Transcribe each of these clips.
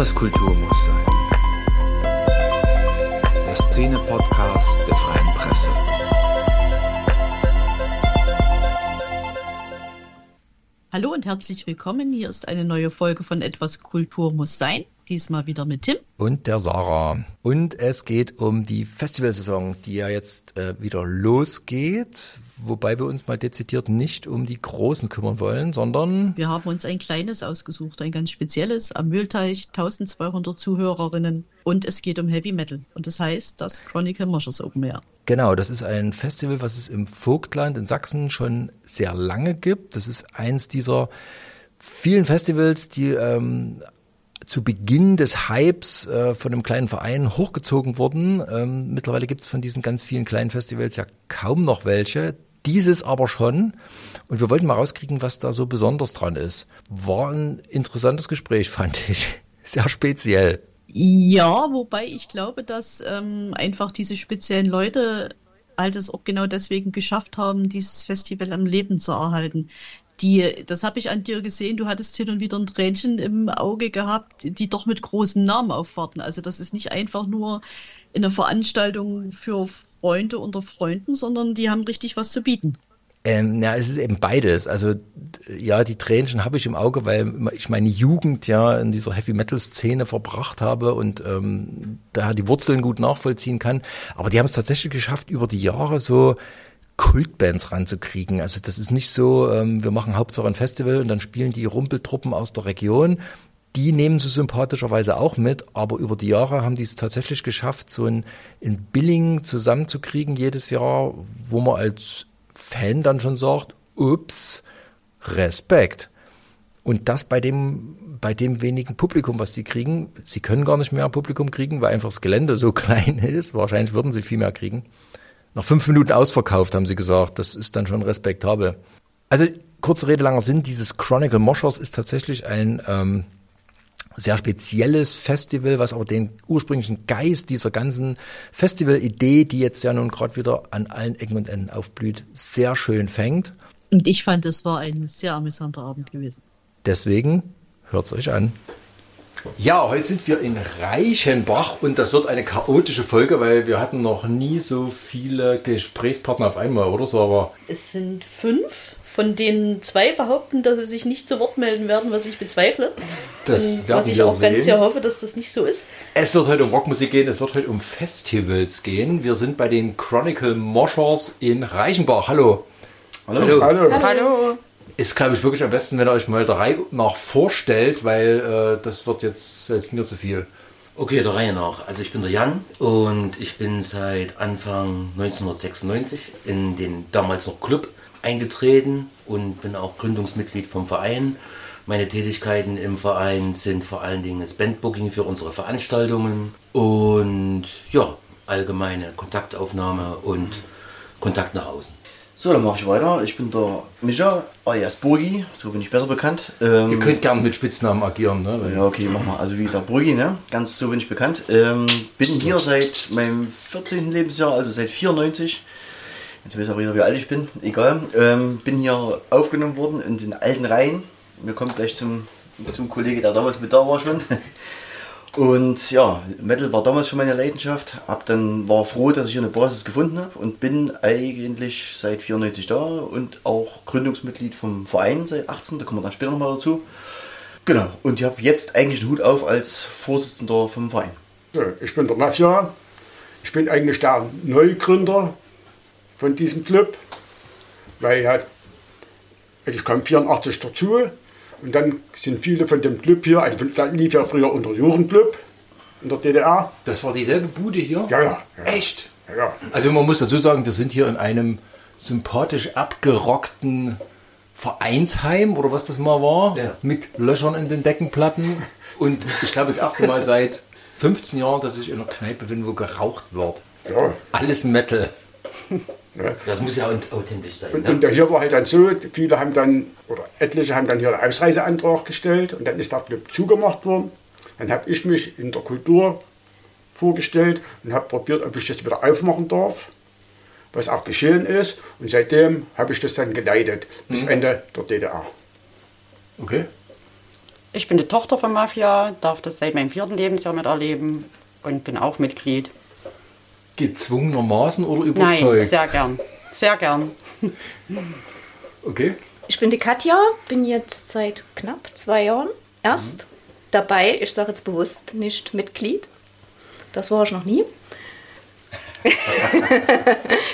Etwas Kultur muss sein. Der Szene-Podcast der Freien Presse. Hallo und herzlich willkommen. Hier ist eine neue Folge von Etwas Kultur muss sein. Diesmal wieder mit Tim. Und der Sarah. Und es geht um die Festivalsaison, die ja jetzt äh, wieder losgeht wobei wir uns mal dezidiert nicht um die Großen kümmern wollen, sondern... Wir haben uns ein kleines ausgesucht, ein ganz spezielles, am Mühlteich, 1200 Zuhörerinnen und es geht um Heavy Metal und das heißt das Chronicle Moschers Open Air. Genau, das ist ein Festival, was es im Vogtland in Sachsen schon sehr lange gibt. Das ist eins dieser vielen Festivals, die ähm, zu Beginn des Hypes äh, von einem kleinen Verein hochgezogen wurden. Ähm, mittlerweile gibt es von diesen ganz vielen kleinen Festivals ja kaum noch welche. Dieses aber schon. Und wir wollten mal rauskriegen, was da so besonders dran ist. War ein interessantes Gespräch, fand ich. Sehr speziell. Ja, wobei ich glaube, dass ähm, einfach diese speziellen Leute halt es auch genau deswegen geschafft haben, dieses Festival am Leben zu erhalten. Die, das habe ich an dir gesehen, du hattest hin und wieder ein Tränchen im Auge gehabt, die doch mit großen Namen aufwarten. Also das ist nicht einfach nur eine Veranstaltung für Freunde unter Freunden, sondern die haben richtig was zu bieten. Ähm, ja, es ist eben beides. Also ja, die Tränchen habe ich im Auge, weil ich meine Jugend ja in dieser Heavy Metal Szene verbracht habe und ähm, da die Wurzeln gut nachvollziehen kann. Aber die haben es tatsächlich geschafft, über die Jahre so Kultbands ranzukriegen. Also das ist nicht so, ähm, wir machen Hauptsache ein Festival und dann spielen die Rumpeltruppen aus der Region, die nehmen sie sympathischerweise auch mit, aber über die Jahre haben die es tatsächlich geschafft, so ein, ein Billing zusammenzukriegen jedes Jahr, wo man als Fan dann schon sagt, ups, Respekt. Und das bei dem, bei dem wenigen Publikum, was sie kriegen. Sie können gar nicht mehr Publikum kriegen, weil einfach das Gelände so klein ist. Wahrscheinlich würden sie viel mehr kriegen. Nach fünf Minuten ausverkauft, haben sie gesagt. Das ist dann schon respektabel. Also, kurze Rede, langer Sinn. Dieses Chronicle Moshers ist tatsächlich ein, ähm, sehr spezielles Festival, was aber den ursprünglichen Geist dieser ganzen Festival-Idee, die jetzt ja nun gerade wieder an allen Ecken und Enden aufblüht, sehr schön fängt. Und ich fand, es war ein sehr amüsanter Abend gewesen. Deswegen hört es euch an. Ja, heute sind wir in Reichenbach und das wird eine chaotische Folge, weil wir hatten noch nie so viele Gesprächspartner auf einmal, oder Sarah? Es sind fünf von denen zwei behaupten, dass sie sich nicht zu Wort melden werden, was ich bezweifle. Das Und was ich auch sehen. ganz sehr hoffe, dass das nicht so ist. Es wird heute um Rockmusik gehen, es wird heute um Festivals gehen. Wir sind bei den Chronicle Moshers in Reichenbach. Hallo. Hallo. Hallo. Hallo. Hallo. Ist, glaube ich, wirklich am besten, wenn ihr euch mal der Reihe nach vorstellt, weil äh, das wird jetzt selbst mir zu viel. Okay, der Reihe nach. Also ich bin der Jan und ich bin seit Anfang 1996 in den damals noch Club eingetreten und bin auch Gründungsmitglied vom Verein. Meine Tätigkeiten im Verein sind vor allen Dingen das Bandbooking für unsere Veranstaltungen und ja, allgemeine Kontaktaufnahme und Kontakt nach außen. So, dann mache ich weiter. Ich bin der Micha, alias Burgi, so bin ich besser bekannt. Ähm, Ihr könnt gerne mit Spitznamen agieren, ne? Ja, okay, mach mal. Also wie gesagt, Burgi, ne? Ganz so bin ich bekannt. Ähm, bin hier seit meinem 14. Lebensjahr, also seit 94. Jetzt weiß aber wieder, wie alt ich bin. Egal. Ähm, bin hier aufgenommen worden in den alten Reihen. Wir kommen gleich zum, zum Kollege, der damals mit da war schon. Und ja, Metal war damals schon meine Leidenschaft. Hab dann war froh, dass ich hier eine Basis gefunden habe und bin eigentlich seit 94 da und auch Gründungsmitglied vom Verein seit 18. Da kommen wir dann später nochmal dazu. Genau. Und ich habe jetzt eigentlich den Hut auf als Vorsitzender vom Verein. Ich bin der Mafia. Ich bin eigentlich der Neugründer von diesem Club, weil er, also ich kam 84 dazu und dann sind viele von dem Club hier, also da lief ja früher unter Jugendclub in der DDR. Das war dieselbe Bude hier? Ja, ja. ja. Echt? Ja, ja. Also man muss dazu sagen, wir sind hier in einem sympathisch abgerockten Vereinsheim oder was das mal war, ja. mit Löchern in den Deckenplatten. Und ich glaube, das erste Mal seit 15 Jahren, dass ich in einer Kneipe bin, wo geraucht wird. Ja. Alles Metal. Das muss ja authentisch sein. Und, ne? und hier war halt dann so, viele haben dann, oder etliche haben dann hier einen Ausreiseantrag gestellt und dann ist der Club zugemacht worden. Dann habe ich mich in der Kultur vorgestellt und habe probiert, ob ich das wieder aufmachen darf, was auch geschehen ist. Und seitdem habe ich das dann geleitet, bis mhm. Ende der DDR. Okay. Ich bin die Tochter von Mafia, darf das seit meinem vierten Lebensjahr miterleben und bin auch Mitglied. Gezwungenermaßen oder Nein, überzeugt? sehr gern. Sehr gern. okay. Ich bin die Katja, bin jetzt seit knapp zwei Jahren erst dabei. Ich sage jetzt bewusst nicht Mitglied. Das war ich noch nie.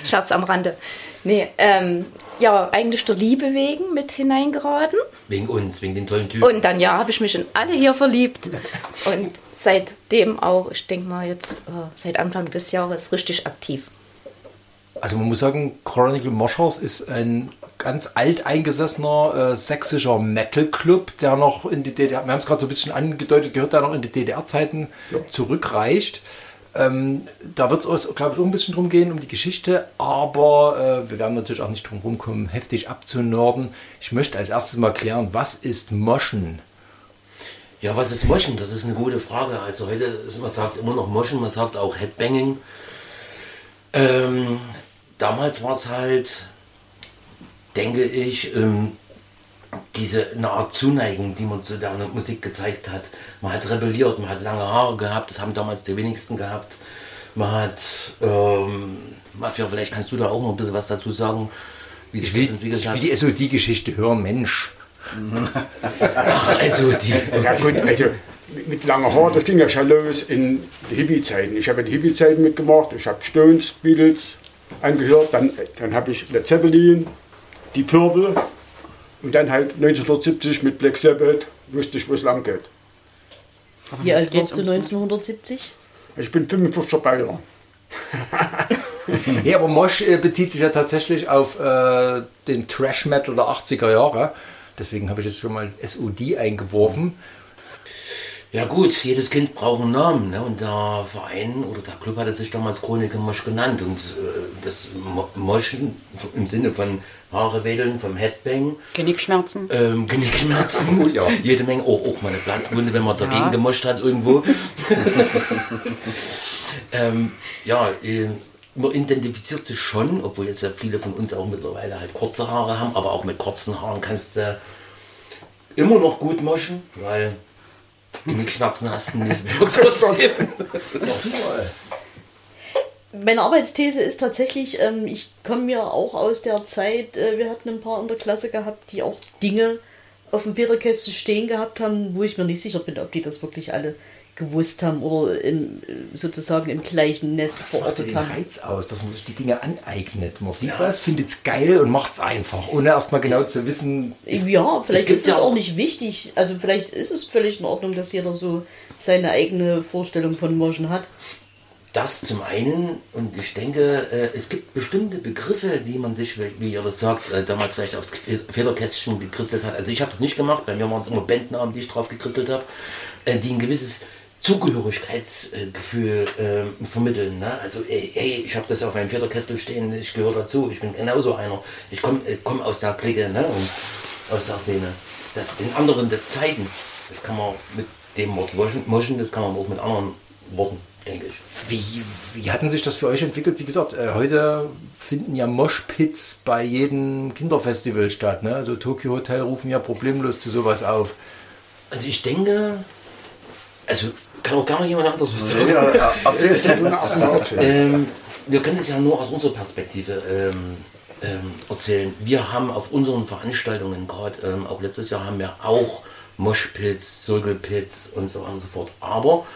Scherz am Rande. Nee, ähm, ja, eigentlich der Liebe wegen mit hineingeraten. Wegen uns, wegen den tollen Typen. Und dann, ja, habe ich mich in alle hier verliebt. Und seitdem auch, ich denke mal jetzt, äh, seit Anfang des Jahres richtig aktiv. Also man muss sagen, Chronicle Moschers ist ein ganz alteingesessener äh, sächsischer Metal-Club, der noch in die DDR, wir haben es gerade so ein bisschen angedeutet, gehört der noch in die DDR-Zeiten zurückreicht. Ähm, da wird es, glaube ich, auch ein bisschen drum gehen, um die Geschichte, aber äh, wir werden natürlich auch nicht drum rumkommen, heftig abzunörden. Ich möchte als erstes mal klären, was ist Moschen? Ja, was ist Moschen? Das ist eine gute Frage. Also heute, ist- man sagt immer noch Moschen, man sagt auch Headbanging. Ähm, damals war es halt, denke ich, ähm, diese eine Art Zuneigung, die man zu der Musik gezeigt hat. Man hat rebelliert, man hat lange Haare gehabt, das haben damals die wenigsten gehabt. Man hat, ähm, Mafia, vielleicht kannst du da auch noch ein bisschen was dazu sagen, wie sich Ich das entwickelt ich hat. will die SOD-Geschichte hören, Mensch. Ach, also die, Ja gut, also mit- langer Haar, das ging ja schon los in die Hippie-Zeiten. Ich habe die Hippie-Zeiten mitgemacht, ich habe Stones, Beatles angehört, dann, dann habe ich Led Zeppelin, die Purple und dann halt 1970 mit Black Sabbath wusste ich, wo es lang geht. Wie alt warst du ums- 1970? Ich bin 45er Bayer. Ja, aber Mosch äh, bezieht sich ja tatsächlich auf äh, den Trash-Metal der 80er Jahre. Deswegen habe ich jetzt schon mal SOD eingeworfen. Ja gut, jedes Kind braucht einen Namen. Ne? Und der Verein oder der Club hatte sich damals Chroniker Mosch genannt. Und äh, das Mo- Moschen im Sinne von Haare wedeln, vom Headbang, Genickschmerzen. ähm, Genickschmerzen, ja. jede Menge, oh, auch mal eine Platzwunde, wenn man dagegen Ja. gemoscht hat irgendwo. ähm, ja, äh, man identifiziert sich schon, obwohl jetzt ja viele von uns auch mittlerweile halt kurze Haare haben, aber auch mit kurzen Haaren kannst du immer noch gut moschen, weil Genickschmerzen hast du trotzdem. Meine Arbeitsthese ist tatsächlich, ähm, ich komme ja auch aus der Zeit, äh, wir hatten ein paar in der Klasse gehabt, die auch Dinge auf dem Peterkästchen stehen gehabt haben, wo ich mir nicht sicher bin, ob die das wirklich alle gewusst haben oder in, sozusagen im gleichen Nest Das macht verortet den haben. Reiz aus, dass man sich die Dinge aneignet. Man sieht was, findet es geil und macht es einfach, ohne erstmal genau zu wissen. Ja, vielleicht ist es ja auch auch- nicht wichtig. Also vielleicht ist es völlig in Ordnung, dass jeder so seine eigene Vorstellung von Moschen hat. Das zum einen und ich denke, äh, es gibt bestimmte Begriffe, die man sich, wie- ihr das sagt, äh, damals vielleicht aufs Fe- Federkästchen gekritzelt hat. Also ich habe das nicht gemacht, bei mir waren es immer Bandnamen, die ich drauf gekritzelt habe, äh, die ein gewisses Zugehörigkeitsgefühl äh, vermitteln. Ne? Also ey, ey ich habe das auf meinem Federkessel stehen, ich gehöre dazu, ich bin genauso einer. Ich komme äh, komm aus der Clique ne? und aus der Szene. Das, den anderen das zeigen, das kann man mit dem Wort moschen, moschen, das kann man auch mit anderen Worten, denke ich. Wie, wie hatten sich das für euch entwickelt? Wie gesagt, äh, heute finden ja Moshpits bei jedem Kinderfestival statt. Ne? Also Tokyo Hotel rufen ja problemlos zu sowas auf. Also ich denke, also kann auch gar nicht jemand anderes was sagen. Ja, ja, erzähl. Ähm, wir können das ja nur aus unserer Perspektive ähm, ähm, erzählen. Wir haben auf unseren Veranstaltungen, gerade ähm, auch letztes Jahr, haben wir auch Moshpits, Circlepits und so weiter und so fort. Aber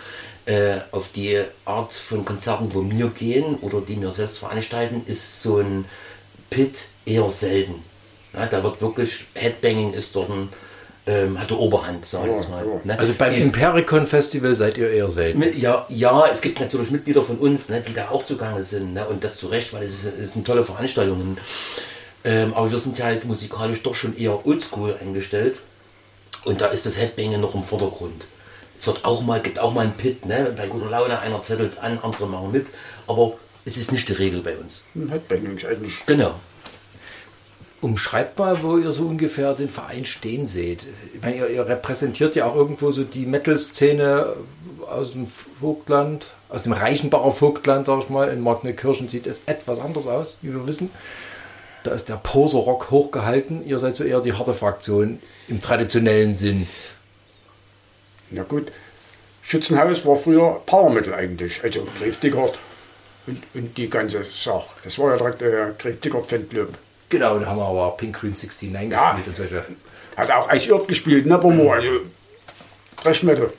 äh, auf die Art von Konzerten, wo wir gehen oder die wir selbst veranstalten, ist so ein Pit eher selten. Ja, da wird wirklich, Headbanging ist dort ein, ähm, hat die Oberhand, sag ich jetzt mal. Ne? Also beim Impericon Festival seid ihr eher selten. Ja, ja, es gibt natürlich Mitglieder von uns, ne, die da auch zugange sind. Ne, und das zu Recht, weil es, ist- es sind tolle Veranstaltungen. Ähm, aber wir sind ja halt musikalisch doch schon eher oldschool eingestellt. Und da ist das Headbanging noch im Vordergrund. Es wird auch mal, gibt auch mal ein Pit, ne? Bei guter Laune, einer zettelt an, andere machen mit. Aber es ist nicht die Regel bei uns. Headbanging ist eigentlich Genau. Umschreibt mal, wo ihr so ungefähr den Verein stehen seht. Ich meine, ihr, ihr repräsentiert ja auch irgendwo so die Metal-Szene aus dem Vogtland, aus dem Reichenbacher Vogtland, sag ich mal. In Magnetkirchen sieht es etwas anders aus, wie wir wissen. Da ist der Poser-Rock hochgehalten. Ihr seid so eher die harte Fraktion im traditionellen Sinn. Na gut, Schützenhaus war früher Power Metal eigentlich, also Dickert und, und die ganze Sache. Das war ja direkt der Grave Dickert Fanclub. Genau, da haben wir aber Pink Cream 69 Ja. gespielt und solche. Hat auch Ice Earth gespielt, Nevermore, also Thrash Metal.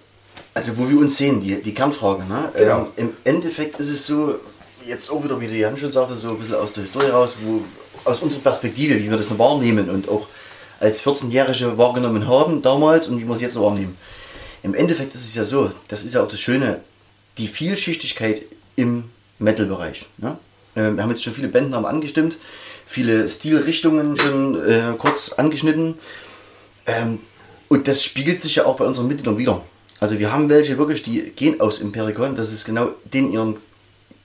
Also wo wir uns sehen, die, die Kernfrage. Ne? Genau. Ähm, Im Endeffekt ist es so, jetzt auch wieder, wie der Jan schon sagte, so ein bisschen aus der Historie raus, wo, aus unserer Perspektive, wie wir das noch wahrnehmen und auch als 14-Jährige wahrgenommen haben damals und wie wir es jetzt noch wahrnehmen. Im Endeffekt ist es ja so, das ist ja auch das Schöne, die Vielschichtigkeit im Metal-Bereich. Ne? Ähm, wir haben jetzt schon viele Bandnamen angestimmt, viele Stilrichtungen schon äh, kurz angeschnitten. Ähm, und das spiegelt sich ja auch bei unseren Mitgliedern wieder. Also wir haben welche wirklich, die gehen aus Impericon, das ist genau den ihren,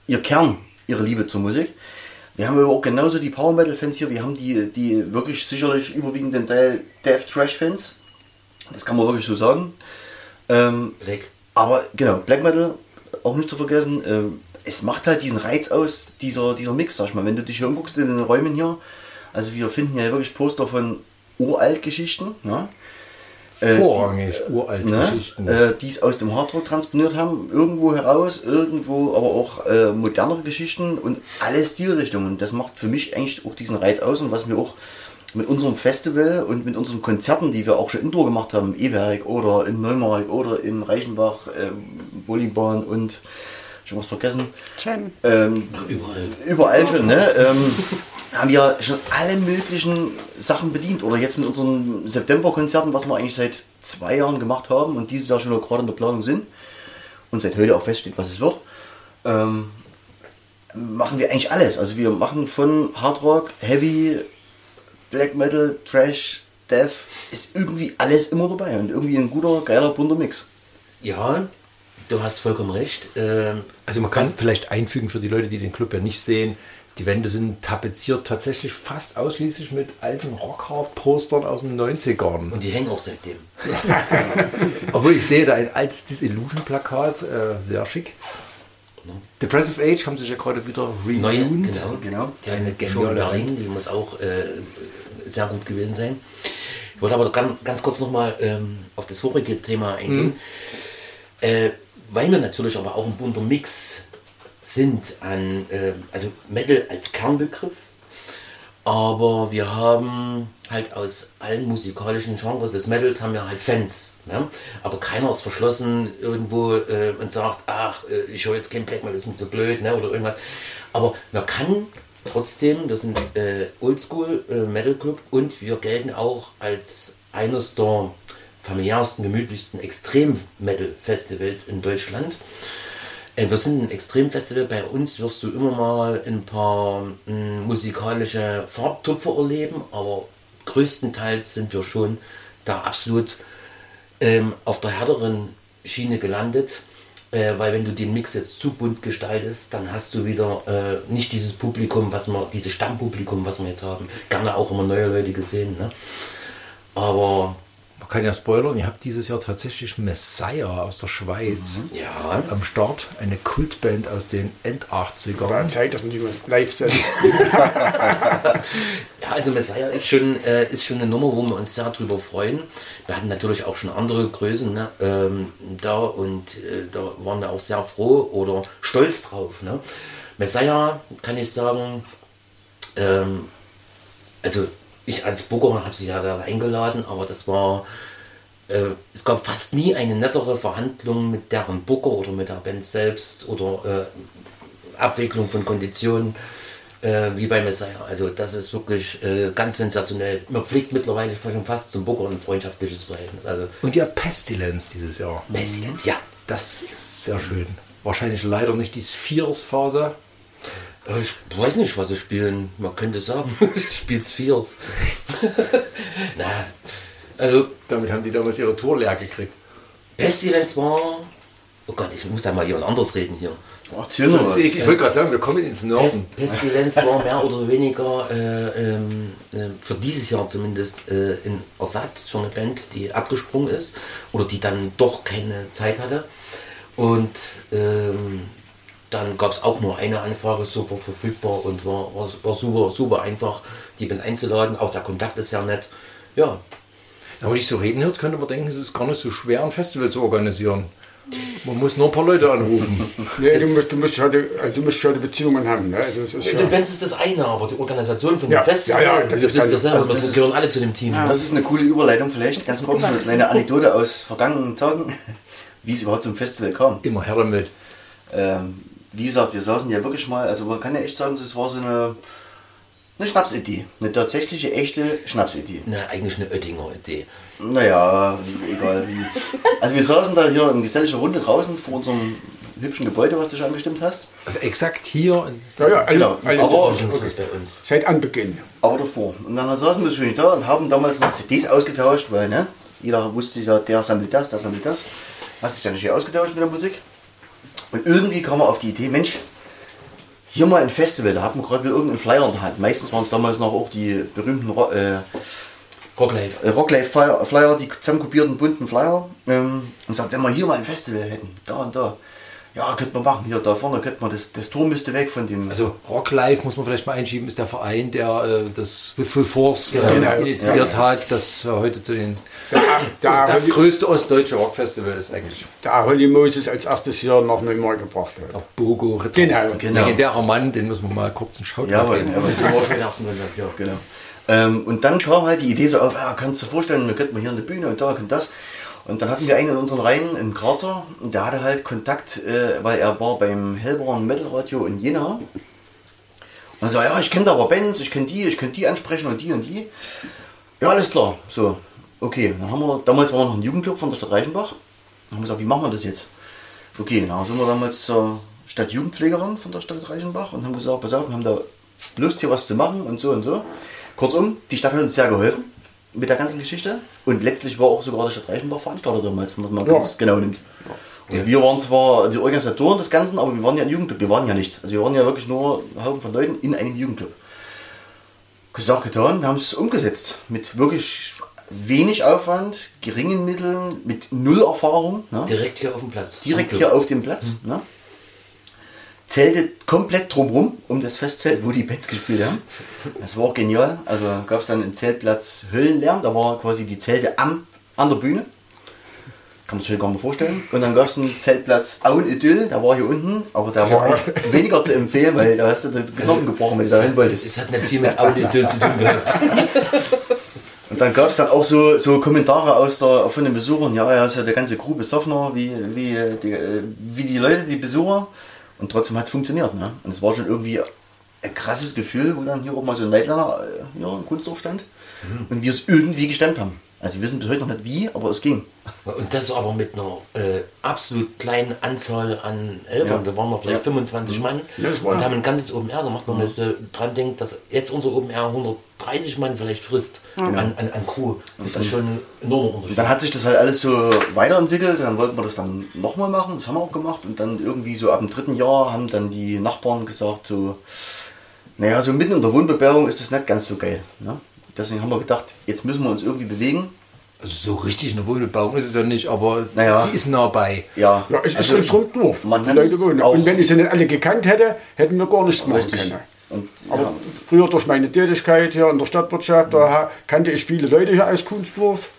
ihr Kern, ihre Liebe zur Musik. Wir haben aber auch genauso die Power Metal Fans hier, wir haben die, die wirklich sicherlich überwiegenden Teil Death Trash Fans. Das kann man wirklich so sagen. Ähm, Black. aber genau, Black Metal auch nicht zu vergessen. Ähm, es macht halt diesen Reiz aus, dieser, dieser Mix, sag ich mal. Wenn du dich hier umguckst in den Räumen hier, also wir finden ja wirklich Poster von Uraltgeschichten, ja, Äh, Vorrangig uralte ne, Geschichten. äh, die es aus dem Hardrock transponiert haben, irgendwo heraus, irgendwo aber auch äh, modernere Geschichten und alle Stilrichtungen. Das macht für mich eigentlich auch diesen Reiz aus und was wir auch mit unserem Festival und mit unseren Konzerten, die wir auch schon indoor gemacht haben, im E-Werk oder in Neumark oder in Reichenbach, ähm, Bolibahn und schon was vergessen. Jam. Ähm, Überall. überall schon, ne? Ähm, haben wir schon alle möglichen Sachen bedient. Oder jetzt mit unseren September-Konzerten, was wir eigentlich seit zwei Jahren gemacht haben und dieses Jahr schon gerade in der Planung sind und seit heute auch feststeht, was es wird, ähm, machen wir eigentlich alles. Also wir machen von Hard Rock, Heavy, Black Metal, Trash, Death, ist irgendwie alles immer dabei und irgendwie ein guter, geiler, bunter Mix. Ja, du hast vollkommen recht. Ähm, Also man kann vielleicht einfügen für die Leute, die den Club ja nicht sehen, die Wände sind tapeziert tatsächlich fast ausschließlich mit alten Rockhard-Postern aus den 90ern. und die hängen auch seitdem. Obwohl ich sehe da ein altes Disillusion-Plakat, äh, sehr schick. Depressive Age haben sich ja gerade wieder Neue, reunied. genau. Genau. Die eine Eine Show in Berlin, die muss auch äh, sehr gut gewesen sein. Ich wollte aber ganz, ganz kurz nochmal ähm, auf das vorige Thema eingehen. Äh, weil wir natürlich aber auch ein bunter Mix sind an, äh, also Metal als Kernbegriff, aber wir haben halt aus allen musikalischen Genres des Metals haben wir halt Fans. Ne? Aber keiner ist verschlossen irgendwo äh, und sagt, ach, äh, ich höre jetzt kein Black Metal, das ist mir so blöd ne? oder irgendwas. Aber man kann trotzdem, wir sind äh, Oldschool äh, Metal Club und wir gelten auch als eines der familiärsten, gemütlichsten Extrem-Metal-Festivals in Deutschland. Äh, Wir sind ein Extremfestival. Bei uns wirst du immer mal ein paar mh, musikalische Farbtupfer erleben, aber größtenteils sind wir schon da absolut ähm, auf der härteren Schiene gelandet. Äh, weil wenn du den Mix jetzt zu bunt gestaltest, dann hast du wieder äh, nicht dieses Publikum, was wir, dieses Stammpublikum, was wir jetzt haben. Gerne auch immer neue Leute gesehen. Ne? Aber Man kann ja spoilern, ihr habt dieses Jahr tatsächlich Messiah aus der Schweiz ja, am Start. Eine Kultband aus den End War 80ern. Zeit, dass man die live senden. Ja, also Messiah ist schon, äh, ist schon eine Nummer, wo wir uns sehr drüber freuen. Wir hatten natürlich auch schon andere Größen ne, ähm, da und äh, da waren wir auch sehr froh oder stolz drauf. Ne. Messiah kann ich sagen, ähm, also ich als Booker habe sie ja da eingeladen, aber das war, äh, es gab fast nie eine nettere Verhandlung mit deren Booker oder mit der Band selbst oder äh, Abwicklung von Konditionen äh, wie bei Messiah. Also das ist wirklich äh, ganz sensationell. Man pflegt mittlerweile schon fast zum Booker ein freundschaftliches Verhältnis. Also Und ja, Pestilence dieses Jahr. Pestilence, ja. Das ist sehr schön. Wahrscheinlich leider nicht die Spheres-Phase. Äh, Ich weiß nicht, was sie spielen. Man könnte sagen, sie spielt Spheres. Na, also Damit haben die damals ihre Tour leer gekriegt. Pestilence war... Oh Gott, ich muss da mal jemand anderes reden hier. Ach, mal was. ich ich wollte gerade sagen, wir kommen ins Pest, Norden. Pestilenz war mehr oder weniger äh, ähm, äh, für dieses Jahr zumindest äh, ein Ersatz für eine Band, die abgesprungen ist oder die dann doch keine Zeit hatte. Und ähm, dann gab es auch nur eine Anfrage sofort verfügbar und war, war, war super, super einfach, die Band einzuladen. Auch der Kontakt ist ja nett. Ja, Aber wenn ich so reden hört, könnte man denken, es ist gar nicht so schwer, ein Festival zu organisieren. Man muss nur ein paar Leute anrufen. Nee, du musst, du, musst schon die, also du musst schon die Beziehungen haben. Ne? Also das ist Die ja, Bands ist das eine, aber die Organisation von Ja, dem Festival, ja, ja, das das, ihr dann- selber, also das, das ist- gehören alle zu dem Team. Das ist eine coole Überleitung vielleicht. Ganz kurz eine kleine Anekdote aus vergangenen Tagen, wie es überhaupt zum Festival kam. Immer her damit. Ähm, wie gesagt, wir saßen ja wirklich mal, also man kann ja echt sagen, das war so eine, eine Schnapsidee. Eine tatsächliche, echte Schnapsidee. Na, eigentlich eine Oettinger Idee. Naja, egal wie. Also wir saßen da hier in geselliger Runde draußen vor unserem hübschen Gebäude, was du schon angestimmt hast. Also exakt hier. ja, ja, alle, Genau. alle, Aber- ist bei uns. seit Anbeginn. Aber davor. Und dann saßen wir schön da und haben damals noch CDs ausgetauscht, weil ne, jeder wusste ja, der sammelt das, der sammelt das. Hast dich dann nicht ausgetauscht mit der Musik. Und irgendwie kam er auf die Idee, Mensch, hier mal ein Festival, da hatten wir gerade wieder irgendeinen Flyer in der Hand. Meistens waren es damals noch auch die berühmten äh, Rocklife. äh, Rocklife Flyer, Flyer, die zusammenkopierten bunten Flyer. Ähm, und sagt, wenn wir hier mal ein Festival hätten, da und da. Ja, könnte man machen. Hier, da vorne könnte man, das, das Tor müsste weg von dem. Also Rock Life muss man vielleicht mal einschieben, ist der Verein, der äh, das With Full Force äh, Genau. initiiert hat, das äh, heute zu den Der, der, das Holly, größte ostdeutsche Rockfestival ist eigentlich. der Holly Moses als erstes hier nach Neumar gebracht hat. Der Bogo Ritter. Genau. Genau. Legendärer Mann, den müssen wir mal kurz einen Shout ja, Runde, ja. Genau. Ähm, und dann kam halt die Idee so auf, ja, kannst du dir vorstellen, wir könnten mal hier eine Bühne und da und das. Und dann hatten wir einen in unseren Reihen, einen Grazer, und der hatte halt Kontakt, äh, weil er war beim Hellborn Metal Radio in Jena. Und dann so, ja, ich kenne da aber Bands, ich kenne die, ich könnte die ansprechen und die und die. Ja, alles klar. So, okay. Dann haben wir, damals war noch ein Jugendclub von der Stadt Reichenbach. Dann haben wir gesagt, wie machen wir das jetzt? Okay, dann sind wir damals zur Stadtjugendpflegerin von der Stadt Reichenbach und haben gesagt, pass auf, wir haben da Lust hier was zu machen und so und so. Kurzum, die Stadt hat uns sehr geholfen mit der ganzen Geschichte und letztlich war auch sogar der Stadt Reichenbach Veranstalter damals, wenn man Ja. ganz genau nimmt. Und wir waren zwar die Organisatoren des Ganzen, aber wir waren ja ein Jugendclub, wir waren ja nichts. Also wir waren ja wirklich nur ein Haufen von Leuten in einem Jugendclub. Gesagt, getan, wir haben es umgesetzt. Mit wirklich wenig Aufwand, geringen Mitteln, mit null Erfahrung. Ne? Direkt hier auf dem Platz. direkt hier auf dem Platz. Ne? Zelte komplett drumrum, um das Festzelt, wo die Bands gespielt haben. Das war auch genial. Also gab es dann einen Zeltplatz Höllenlärm, da war quasi die Zelte am, an der Bühne. Kann man sich gar nicht vorstellen. Und dann gab es einen Zeltplatz Auen-Idyll, der war hier unten, aber der war eigentlich weniger zu empfehlen, weil da hast du den Knochen gebrochen, wenn du da hin wolltest. Es hat nicht viel mit Audiodil zu tun gehabt. Und dann gab es dann auch so, so Kommentare aus der, von den Besuchern, ja, ja, ist ja der ganze Crew besoffener wie, wie, die, äh, wie die Leute, die Besucher. Und trotzdem hat es funktioniert. Ne? Und es war schon irgendwie ein krasses Gefühl, wo dann hier auch mal so ein Nightliner äh, hier im Kunstdorf stand und wir es irgendwie gestemmt haben. Also wir wissen bis heute noch nicht wie, aber es ging. Und das aber mit einer äh, absolut kleinen Anzahl an Helfern. Ja. Da waren wir vielleicht 25 Mann Ja, und haben ein ganzes Open Air gemacht. Wenn man jetzt äh, dran denkt, dass jetzt unser Open Air 130 Mann vielleicht frisst an, an, an Crew. Das ist schon Und Unterschied. dann hat sich das halt alles so weiterentwickelt. Dann wollten wir das dann nochmal machen. Das haben wir auch gemacht. Und dann irgendwie so ab dem dritten Jahr haben dann die Nachbarn gesagt, so, naja, so mitten in der Wohnbebauung ist das nicht ganz so geil. Ne? Deswegen haben wir gedacht, jetzt müssen wir uns irgendwie bewegen. Also so richtig eine Wohnbebauung ist es ja nicht, aber Naja. sie ist nah bei. Ja, Ja, es ist also, ringsrum Dorf. man Die Leute wohnen. auch- Und wenn ich sie nicht alle gekannt hätte, hätten wir gar nichts machen richtig. können. Und, Aber ja, früher durch meine Tätigkeit hier in der Stadtwirtschaft, da kannte ich viele Leute hier aus Kunstdorf,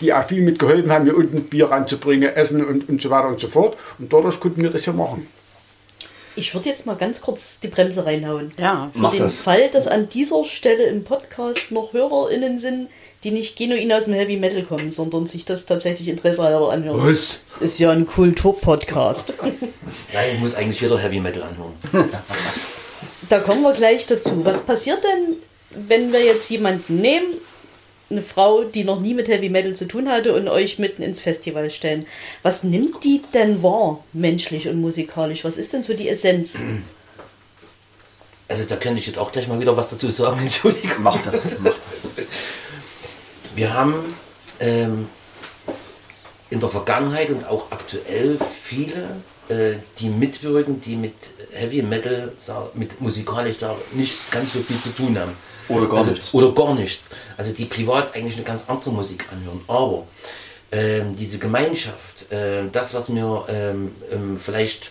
die auch viel mitgeholfen haben, hier unten Bier ranzubringen, Essen und, und so weiter und so fort. Und dadurch konnten wir das hier machen. Ich würde jetzt mal ganz kurz die Bremse reinhauen. Ja, Für Mach den das. Fall, dass an dieser Stelle im Podcast noch HörerInnen sind, die nicht genuin aus dem Heavy Metal kommen, sondern sich das tatsächlich Interesse halber anhören. Was? Es ist ja ein Kulturpodcast. Nein, muss eigentlich jeder Heavy Metal anhören. Da kommen wir gleich dazu. Was passiert denn, wenn wir jetzt jemanden nehmen, eine Frau, die noch nie mit Heavy Metal zu tun hatte und euch mitten ins Festival stellen? Was nimmt die denn wahr, menschlich und musikalisch? Was ist denn so die Essenz? Also da könnte ich jetzt auch gleich mal wieder was dazu sagen. Entschuldigung. mach das, mach das. Wir haben ähm, in der Vergangenheit und auch aktuell viele, äh, die mitwirken, die mit Heavy Metal, mit musikalisch nicht ganz so viel zu tun haben. Oder gar also, nichts. Oder gar nichts. Also die privat eigentlich eine ganz andere Musik anhören. Aber ähm, diese Gemeinschaft, äh, das, was wir ähm, ähm, vielleicht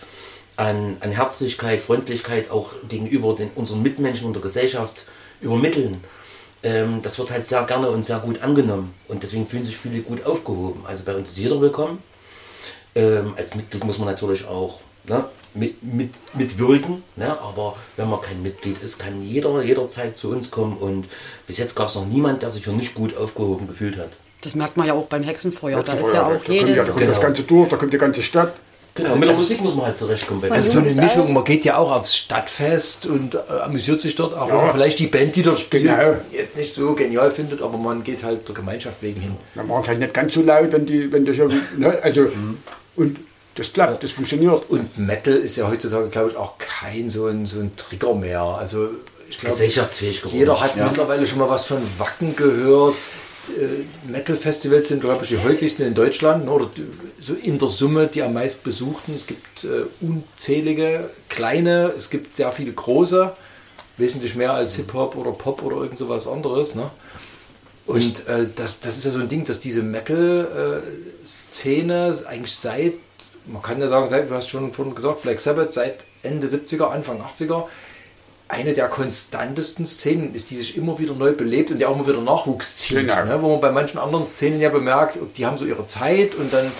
an, an Herzlichkeit, Freundlichkeit auch gegenüber den, unseren Mitmenschen und der Gesellschaft übermitteln, ähm, das wird halt sehr gerne und sehr gut angenommen. Und deswegen fühlen sich viele gut aufgehoben. Also bei uns ist jeder willkommen. Ähm, als Mitglied muss man natürlich auch ne, mit, mit, mitwirken. Ne? Aber wenn man kein Mitglied ist, kann jeder jederzeit zu uns kommen. Und bis jetzt gab es noch niemand, der sich hier nicht gut aufgehoben gefühlt hat. Das merkt man ja auch beim Hexenfeuer. Da ist Hexenfeuer, ja da auch kommt, ja, da jedes. kommt Genau. das ganze Dorf, da kommt die ganze Stadt. Genau, mit der Musik muss man halt zurechtkommen. Also so eine Mischung, alt. man geht ja auch aufs Stadtfest und äh, amüsiert sich dort, auch Ja. wenn man vielleicht die Band, die dort spielt, Genau. jetzt nicht so genial findet, aber man geht halt der Gemeinschaft wegen hin. Dann machen es halt nicht ganz so laut, wenn die, wenn das irgendwie, ne, also, und das klappt, das funktioniert. Und Metal ist ja heutzutage, glaube ich, auch kein so ein, so ein Trigger mehr. Also ich glaube, Gesellschaftsfähig geworden. jeder hat mittlerweile schon mal was von Wacken gehört. Äh, Metal-Festivals sind, glaube ich, die häufigsten in Deutschland ne, oder so in der Summe die am meisten besuchten. Es gibt äh, unzählige kleine, es gibt sehr viele große, wesentlich mehr als Hip-Hop oder Pop oder irgend sowas anderes. Ne? Und äh, das, das ist ja so ein Ding, dass diese Metal-Szene eigentlich seit, man kann ja sagen, seit, du hast schon vorhin gesagt, Black Sabbath, seit Ende 70er, Anfang 80er, eine der konstantesten Szenen ist, die sich immer wieder neu belebt und die auch immer wieder Nachwuchs zieht. Genau. Ne? Wo man bei manchen anderen Szenen ja bemerkt, die haben so ihre Zeit und dann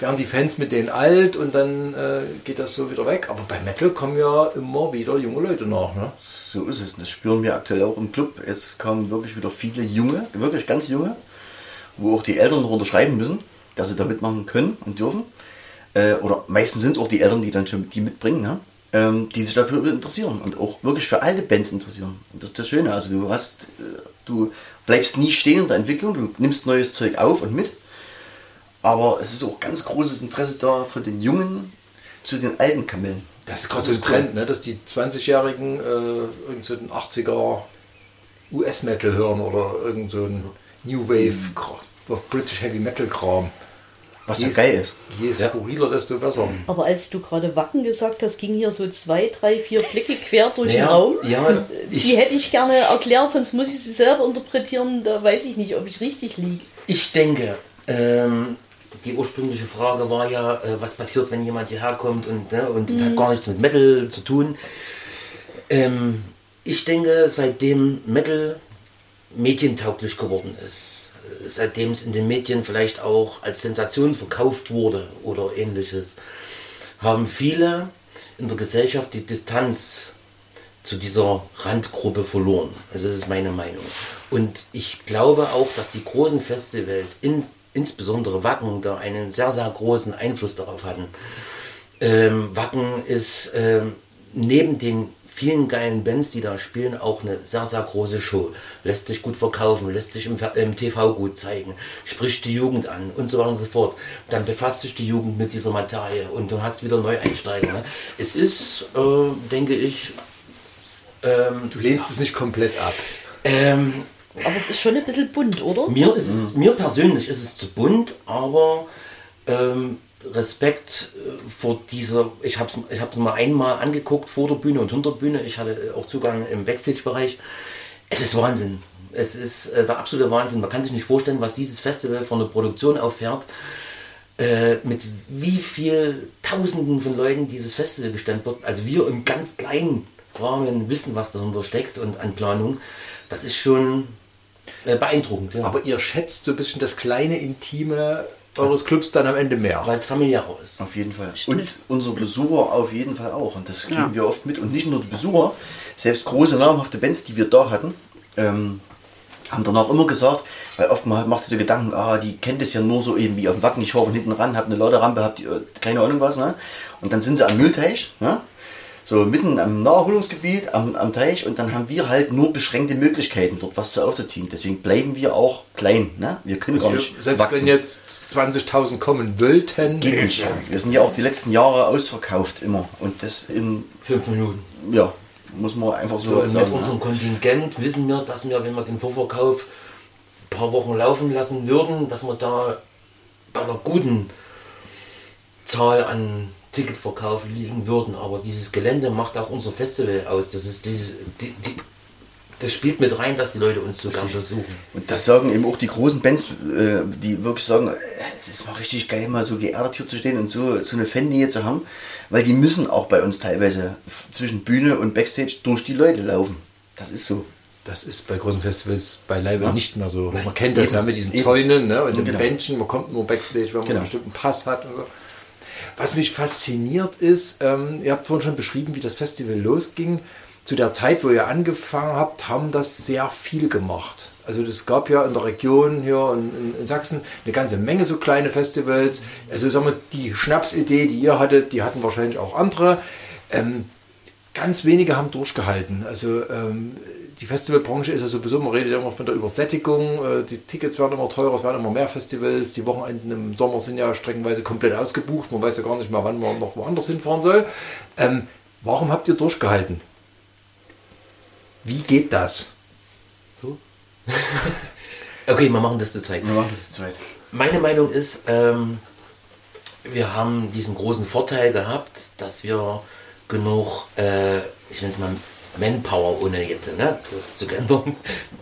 werden die Fans mit denen alt und dann äh, geht das so wieder weg. Aber bei Metal kommen ja immer wieder junge Leute nach. Ne? So ist es. Das spüren wir aktuell auch im Club. Es kommen wirklich wieder viele Junge, wirklich ganz junge, wo auch die Eltern noch unterschreiben müssen, dass sie da mitmachen können und dürfen. Äh, oder meistens sind es auch die Eltern, die dann schon die mitbringen, ne? ähm, die sich dafür interessieren und auch wirklich für alte Bands interessieren. Und das ist das Schöne. Also du hast, äh, du bleibst nie stehen in der Entwicklung, du nimmst neues Zeug auf und mit. Aber es ist auch ganz großes Interesse da von den Jungen zu den alten Kamellen. Das ist gerade so ein Trend, ne? dass die 20-Jährigen äh, irgend so einen 80er US-Metal hören oder irgend so ein New Wave auf British Heavy Metal Kram. Was ja geil ist. Je skurriler, desto besser. Aber als du gerade Wacken gesagt hast, ging hier so zwei, drei, vier Blicke quer durch Ja, den Raum. ja, Die hätte ich gerne erklärt, sonst muss ich sie selber interpretieren. Da weiß ich nicht, ob ich richtig liege. Ich denke, ähm, die ursprüngliche Frage war ja, äh, was passiert, wenn jemand hierher kommt und, ne, und hat gar nichts mit Metal zu tun. Ähm, ich denke, seitdem Metal medientauglich geworden ist, seitdem es in den Medien vielleicht auch als Sensation verkauft wurde oder ähnliches, haben viele in der Gesellschaft die Distanz zu dieser Randgruppe verloren. Also das ist meine Meinung. Und ich glaube auch, dass die großen Festivals, in, insbesondere Wacken, da einen sehr, sehr großen Einfluss darauf hatten. Ähm, Wacken ist ähm, neben den vielen geilen Bands, die da spielen, auch eine sehr, sehr große Show. Lässt sich gut verkaufen, lässt sich im, im TV gut zeigen, spricht die Jugend an und so weiter und so fort. Dann befasst sich die Jugend mit dieser Materie und du hast wieder Neueinsteiger. Ne? Es ist, äh, denke ich, ähm, Du lehnst es nicht komplett ab. ähm, Aber es ist schon ein bisschen bunt, oder? mir, ist es, mir persönlich ist es zu bunt, aber ähm, Respekt äh, vor dieser, ich habe es ich hab's mal einmal angeguckt vor der Bühne und hinter der Bühne, ich hatte auch Zugang im Backstage-Bereich. Es ist Wahnsinn. Es ist äh, der absolute Wahnsinn. Man kann sich nicht vorstellen, was dieses Festival von der Produktion auffährt, äh, mit wie viel Tausenden von Leuten dieses Festival gestemmt wird. Also wir im ganz kleinen Rahmen wissen, was dahinter steckt und an Planung. Das ist schon äh, beeindruckend. Ja. Aber ihr schätzt so ein bisschen das kleine Intime eures Clubs dann am Ende mehr. weil es familiärer ist. Auf jeden Fall. Und unsere Besucher auf jeden Fall auch. Und das kriegen Ja. wir oft mit. Und nicht nur die Besucher, selbst große namhafte Bands, die wir da hatten, ähm, haben danach immer gesagt, weil oftmals machst du dir Gedanken, ah, die kennt es ja nur so eben wie auf dem Wacken, ich fahre von hinten ran, habe eine Laderampe, hab die, äh, keine Ahnung was, ne? Und dann sind sie am Müllteich, ne? So mitten am Naherholungsgebiet, am, am Teich und dann haben wir halt nur beschränkte Möglichkeiten, dort was zu aufzuziehen. Deswegen bleiben wir auch klein, ne? Wir können gar Also nicht selbst wachsen. wenn jetzt 20.000 kommen wollten, Geht nicht. Wir sind ja auch die letzten Jahre ausverkauft immer. Und das in, Fünf Minuten. ja, muss man einfach so, So, mit sagen. unserem Kontingent wissen wir, dass wir, wenn wir den Vorverkauf ein paar Wochen laufen lassen würden, dass wir da bei einer guten Zahl an Ticketverkauf liegen würden. Aber dieses Gelände macht auch unser Festival aus. Das ist dieses, die, die, das spielt mit rein, dass die Leute uns so gern besuchen. Und das sagen eben auch die großen Bands, äh, die wirklich sagen, äh, es ist mal richtig geil, mal so geerdet hier zu stehen und so, so eine Fannähe zu haben, weil die müssen auch bei uns teilweise zwischen Bühne und Backstage durch die Leute laufen. Das ist so. Das ist bei großen Festivals beileibe Ja. nicht mehr so. Man kennt das Eben. ja mit diesen Eben. Zäunen ne? und den Genau. Bändchen. Man kommt nur Backstage, wenn man Genau. einen bestimmten Pass hat. Und so. Was mich fasziniert ist, ähm, ihr habt vorhin schon beschrieben, wie das Festival losging. Zu der Zeit, wo ihr angefangen habt, haben das sehr viel gemacht. Also es gab ja in der Region hier in, in, Sachsen eine ganze Menge so kleine Festivals. Also sagen wir, die Schnapsidee, die ihr hattet, die hatten wahrscheinlich auch andere. Ähm, ganz wenige haben durchgehalten. Also ähm, die Festivalbranche ist ja sowieso, man redet ja immer von der Übersättigung, äh, die Tickets werden immer teurer, es werden immer mehr Festivals, die Wochenenden im Sommer sind ja streckenweise komplett ausgebucht, man weiß ja gar nicht mehr, wann man noch woanders hinfahren soll. Ähm, warum habt ihr durchgehalten? Wie geht das? Okay, wir machen das zu zweit. Wir machen das zu zweit. Meine Meinung ist, ähm, wir haben diesen großen Vorteil gehabt, dass wir genug, äh, ich nenne es mal Manpower, ohne jetzt ne, das zu gendern,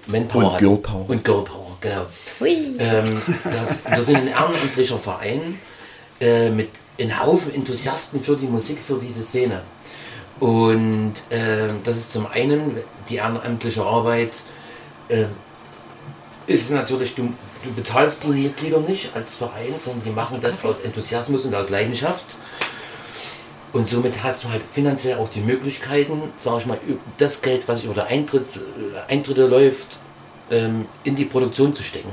Manpower Und. Girlpower. Und Girlpower, genau. Ähm, das, wir sind ein ehrenamtlicher Verein äh, mit einem Haufen Enthusiasten für die Musik, für diese Szene. Und äh, das ist zum einen die ehrenamtliche Arbeit, äh, ist natürlich, du, du bezahlst die Mitglieder nicht als Verein, sondern die machen das aus Enthusiasmus und aus Leidenschaft. Und somit hast du halt finanziell auch die Möglichkeiten, sag ich mal, das Geld, was über Eintritts, äh, Eintritte läuft, ähm, in die Produktion zu stecken.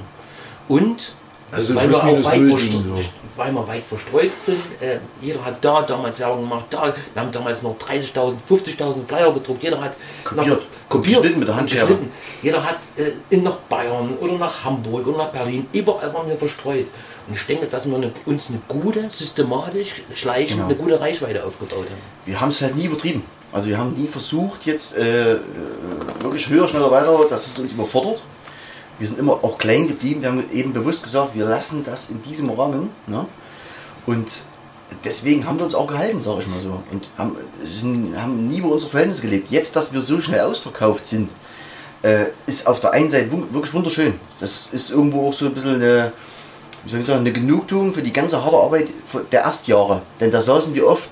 Und Also weil, wir auch weit so. weil wir weit verstreut sind, äh, jeder hat da damals Werbung gemacht, da, wir haben damals noch 30.000, 50.000 Flyer gedruckt, jeder hat Kopiert. Nach, kopiert Geschnitten mit der Handschere. Jeder hat äh, in nach Bayern oder nach Hamburg oder nach Berlin, überall waren wir verstreut. Und ich denke, dass wir eine, uns eine gute, systematisch, schleichend, Genau. eine gute Reichweite aufgebaut haben. Wir haben es halt nie übertrieben. Also wir haben nie versucht, jetzt äh, äh, wirklich höher, schneller, weiter, dass es uns überfordert. Wir sind immer auch klein geblieben. Wir haben eben bewusst gesagt, wir lassen das in diesem Rahmen. Ne? Und deswegen haben wir uns auch gehalten, sage ich mal so. Und haben, sind, haben nie über unsere Verhältnisse gelebt. Jetzt, dass wir so schnell ausverkauft sind, äh, ist auf der einen Seite wirklich wunderschön. Das ist irgendwo auch so ein bisschen eine, wie soll ich sagen, eine Genugtuung für die ganze harte Arbeit der Erstjahre. Denn da saßen wir oft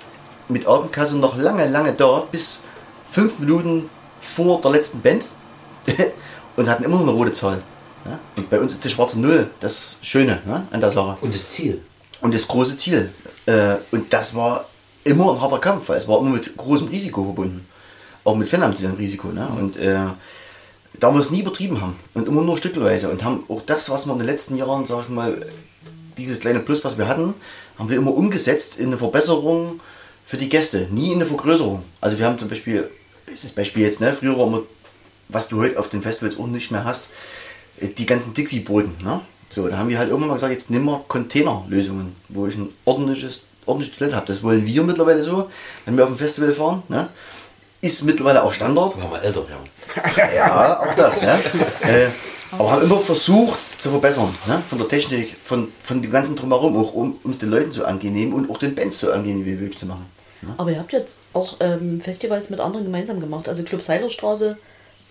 mit Abendkasse noch lange, lange da, bis fünf Minuten vor der letzten Band und hatten immer noch eine rote Zahl. Ja? Und bei uns ist die schwarze Null das Schöne ne, an der Sache. Und das Ziel. Und das große Ziel. Äh, und das war immer ein harter Kampf, weil es war immer mit großem Risiko verbunden. Auch mit finanziellem Risiko. Ne? Und äh, da wir es nie übertrieben haben und immer nur stückelweise und haben auch das, was wir in den letzten Jahren, sag ich mal, dieses kleine Plus, was wir hatten, haben wir immer umgesetzt in eine Verbesserung für die Gäste, nie in eine Vergrößerung. Also wir haben zum Beispiel, bestes Beispiel jetzt, ne, früher war immer, was du heute auf den Festivals auch nicht mehr hast, äh, die ganzen Dixie-Boden. Ne? So, da haben wir halt irgendwann mal gesagt, jetzt nimm mal Containerlösungen, wo ich ein ordentliches, ordentliche Toilette habe. Das wollen wir mittlerweile so, wenn wir auf ein Festival fahren. Ne? Ist mittlerweile auch Standard. Wir älter werden. Ja, auch das. Ne? äh, aber haben immer versucht zu verbessern. Ne? Von der Technik, von, von dem ganzen Drumherum, auch um es den Leuten so angenehm und auch den Bands so angenehm wie möglich zu machen. Aber ihr habt jetzt auch ähm, Festivals mit anderen gemeinsam gemacht. Also Club Seilerstraße,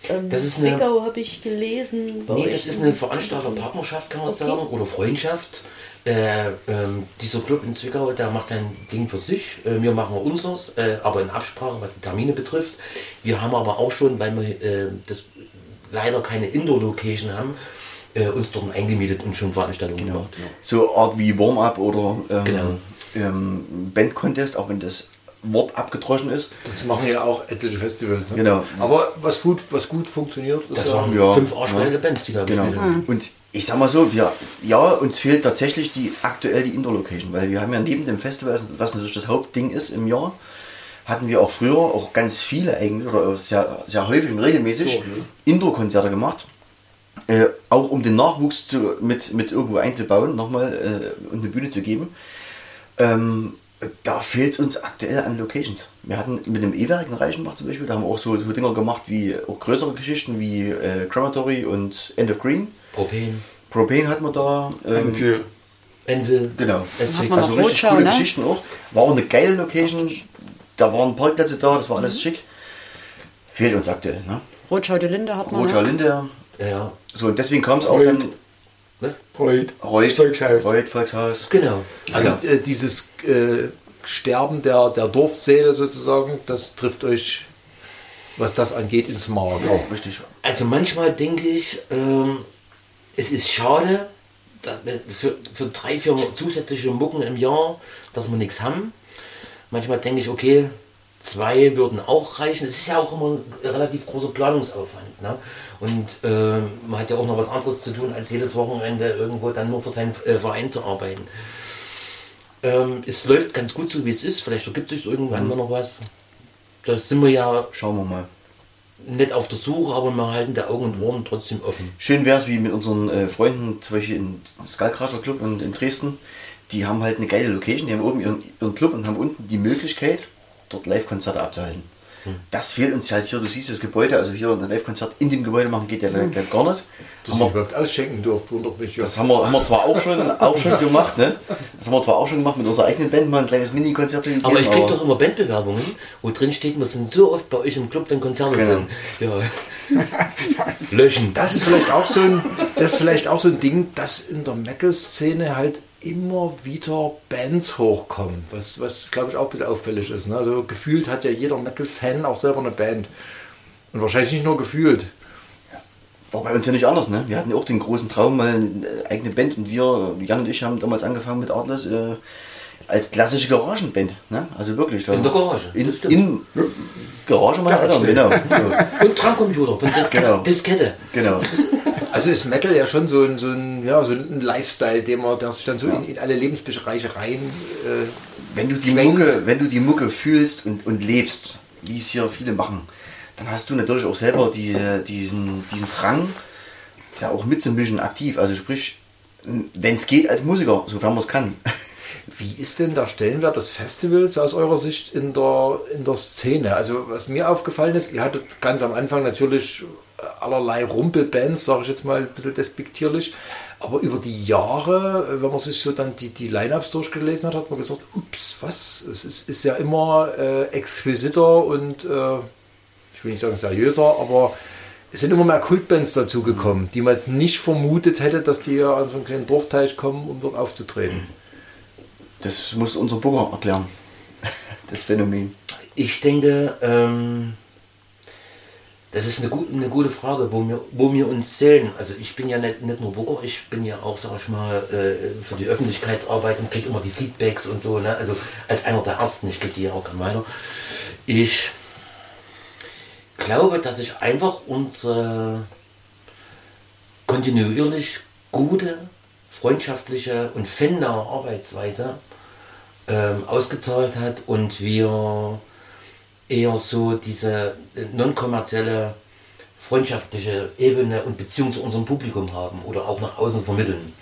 ähm, Das ist eine- Zwickau habe ich gelesen. Nee, das ist in- eine Veranstalterpartnerschaft, kann man Okay. sagen, oder Freundschaft. Äh, ähm, dieser Club in Zwickau, der macht ein Ding für sich. Äh, wir machen unseres, äh, aber in Absprache, was die Termine betrifft. Wir haben aber auch schon, weil wir äh, das leider keine Indoor-Location haben, äh, uns dort eingemietet und schon Veranstaltungen gemacht. Ja. So Art wie Warm-up oder ähm, Genau. ähm, Band-Contest, auch wenn das Wort abgedroschen ist. Das machen ja auch etliche Festivals. Ne? Genau. Aber was gut, was gut funktioniert, ist Das waren Ja, fünf arschgeile ja. Bands, die da Genau. gespielt haben. Und ich sag mal so, wir, ja, uns fehlt tatsächlich die aktuell die Indoor-Location, weil wir haben ja neben dem Festival, was natürlich das Hauptding ist im Jahr, hatten wir auch früher auch ganz viele eigentlich oder sehr, sehr häufig und regelmäßig Indoor-Konzerte gemacht. Äh, auch um den Nachwuchs zu, mit, mit irgendwo einzubauen, nochmal äh, und eine Bühne zu geben. Ähm, da fehlt es uns aktuell an Locations. Wir hatten mit dem E-Werk in Reichenbach zum Beispiel, da haben wir auch so, so Dinger gemacht wie auch größere Geschichten wie äh, Crematory und End of Green. Propane, Propane hatten wir da. Ähm, Envil, genau. Hat man Also richtig Rotschau, coole ne? Geschichten auch. War auch eine geile Location. Da waren Parkplätze da, das war alles schick. Fehlt uns aktuell. Ne? Rotschau de Linde hat man. Roger Ne? Linde. Ja, So, und deswegen kam es auch dann was? Reut, das Volkshaus. Reut, Volkshaus. Genau. Also Ja. äh, dieses äh, Sterben der, der Dorfsäle sozusagen, das trifft euch was das angeht, ins Mark. Ja, richtig. Also manchmal denke ich, ähm, es ist schade, dass wir für, für drei, vier zusätzliche Mucken im Jahr, dass wir nichts haben. Manchmal denke ich, okay, zwei würden auch reichen. Es ist ja auch immer ein relativ großer Planungsaufwand. Ne? Und äh, man hat ja auch noch was anderes zu tun, als jedes Wochenende irgendwo dann nur für seinen äh, Verein zu arbeiten. Ähm, es läuft ganz gut so, wie es ist. Vielleicht ergibt sich irgendwann mal noch was. Da sind wir ja Schauen wir mal. Nicht auf der Suche, aber wir halten die Augen und Ohren trotzdem offen. Schön wäre es wie mit unseren äh, Freunden, zum Beispiel im Skullcrusher Club in, in Dresden. Die haben halt eine geile Location, die haben oben ihren, ihren Club und haben unten die Möglichkeit, dort Live-Konzerte abzuhalten. Das fehlt uns halt hier. Du siehst das Gebäude, also hier ein Live-Konzert in dem Gebäude machen geht ja leider gar nicht. Dass Haben wir, überhaupt ausschenken durft, wundert mich ja. das haben wir, haben wir zwar auch schon, auch schon gemacht, ne? Das haben wir zwar auch schon gemacht mit unserer eigenen Band, mal ein kleines Mini-Konzert gegeben. Aber ich kriege doch immer Bandbewerbungen, wo drin steht, wir sind so oft bei euch im Club, wenn Konzerte Genau. sind. Ja. Löschen. Das ist vielleicht auch so ein, das ist vielleicht auch so ein Ding, dass in der Metal-Szene halt immer wieder Bands hochkommen, was, was glaube ich auch ein bisschen auffällig ist. Ne? Also gefühlt hat ja jeder Metal-Fan auch selber eine Band. Und wahrscheinlich nicht nur gefühlt. War bei uns ja nicht anders, ne? Wir hatten ja auch den großen Traum, mal eine eigene Band und wir, Jan und ich, haben damals angefangen mit Artless äh, als klassische Garagenband, ne? Also wirklich. In der Garage, In, das stimmt. in Garage meiner Eltern, genau. So, Und Trankcomputer von Diske Genau. Diskette. genau. Also ist Metal ja schon so ein, so ein, ja, so ein Lifestyle, den man, der sich dann so in, in alle Lebensbereiche rein. Äh, Wenn du die zwängt. Mucke, wenn du die Mucke fühlst und, und lebst, wie es hier viele machen, dann hast du natürlich auch selber diese, diesen, diesen Drang, da auch mitzumischen aktiv. Also sprich, wenn es geht als Musiker, sofern man es kann. Wie ist denn der Stellenwert des Festivals aus eurer Sicht in der, in der Szene? Also was mir aufgefallen ist, ihr hattet ganz am Anfang natürlich allerlei Rumpelbands, sage ich jetzt mal ein bisschen despektierlich, aber über die Jahre, wenn man sich so dann die, die Line-Ups durchgelesen hat, hat man gesagt, ups, was, es ist, ist ja immer äh, exquisiter und äh, ich will nicht sagen seriöser, aber es sind immer mehr Kultbands dazugekommen, die man jetzt nicht vermutet hätte, dass die ja an so einen kleinen Dorfteich kommen, um dort aufzutreten. Das muss unser Booker erklären. Das Phänomen. Ich denke, ähm, das ist eine, gut, eine gute Frage, wo wir, wo wir uns zählen. Also ich bin ja nicht, nicht nur Booker, ich bin ja auch, sag ich mal, äh, für die Öffentlichkeitsarbeit und kriege immer die Feedbacks und so. Ne? Also als einer der Ersten, ich gebe die ja auch dann weiter. Ich glaube, dass sich einfach unsere kontinuierlich gute, freundschaftliche und fannahe Arbeitsweise ähm, ausgezahlt hat und wir eher so diese äh, non-kommerzielle freundschaftliche Ebene und Beziehung zu unserem Publikum haben oder auch nach außen vermitteln.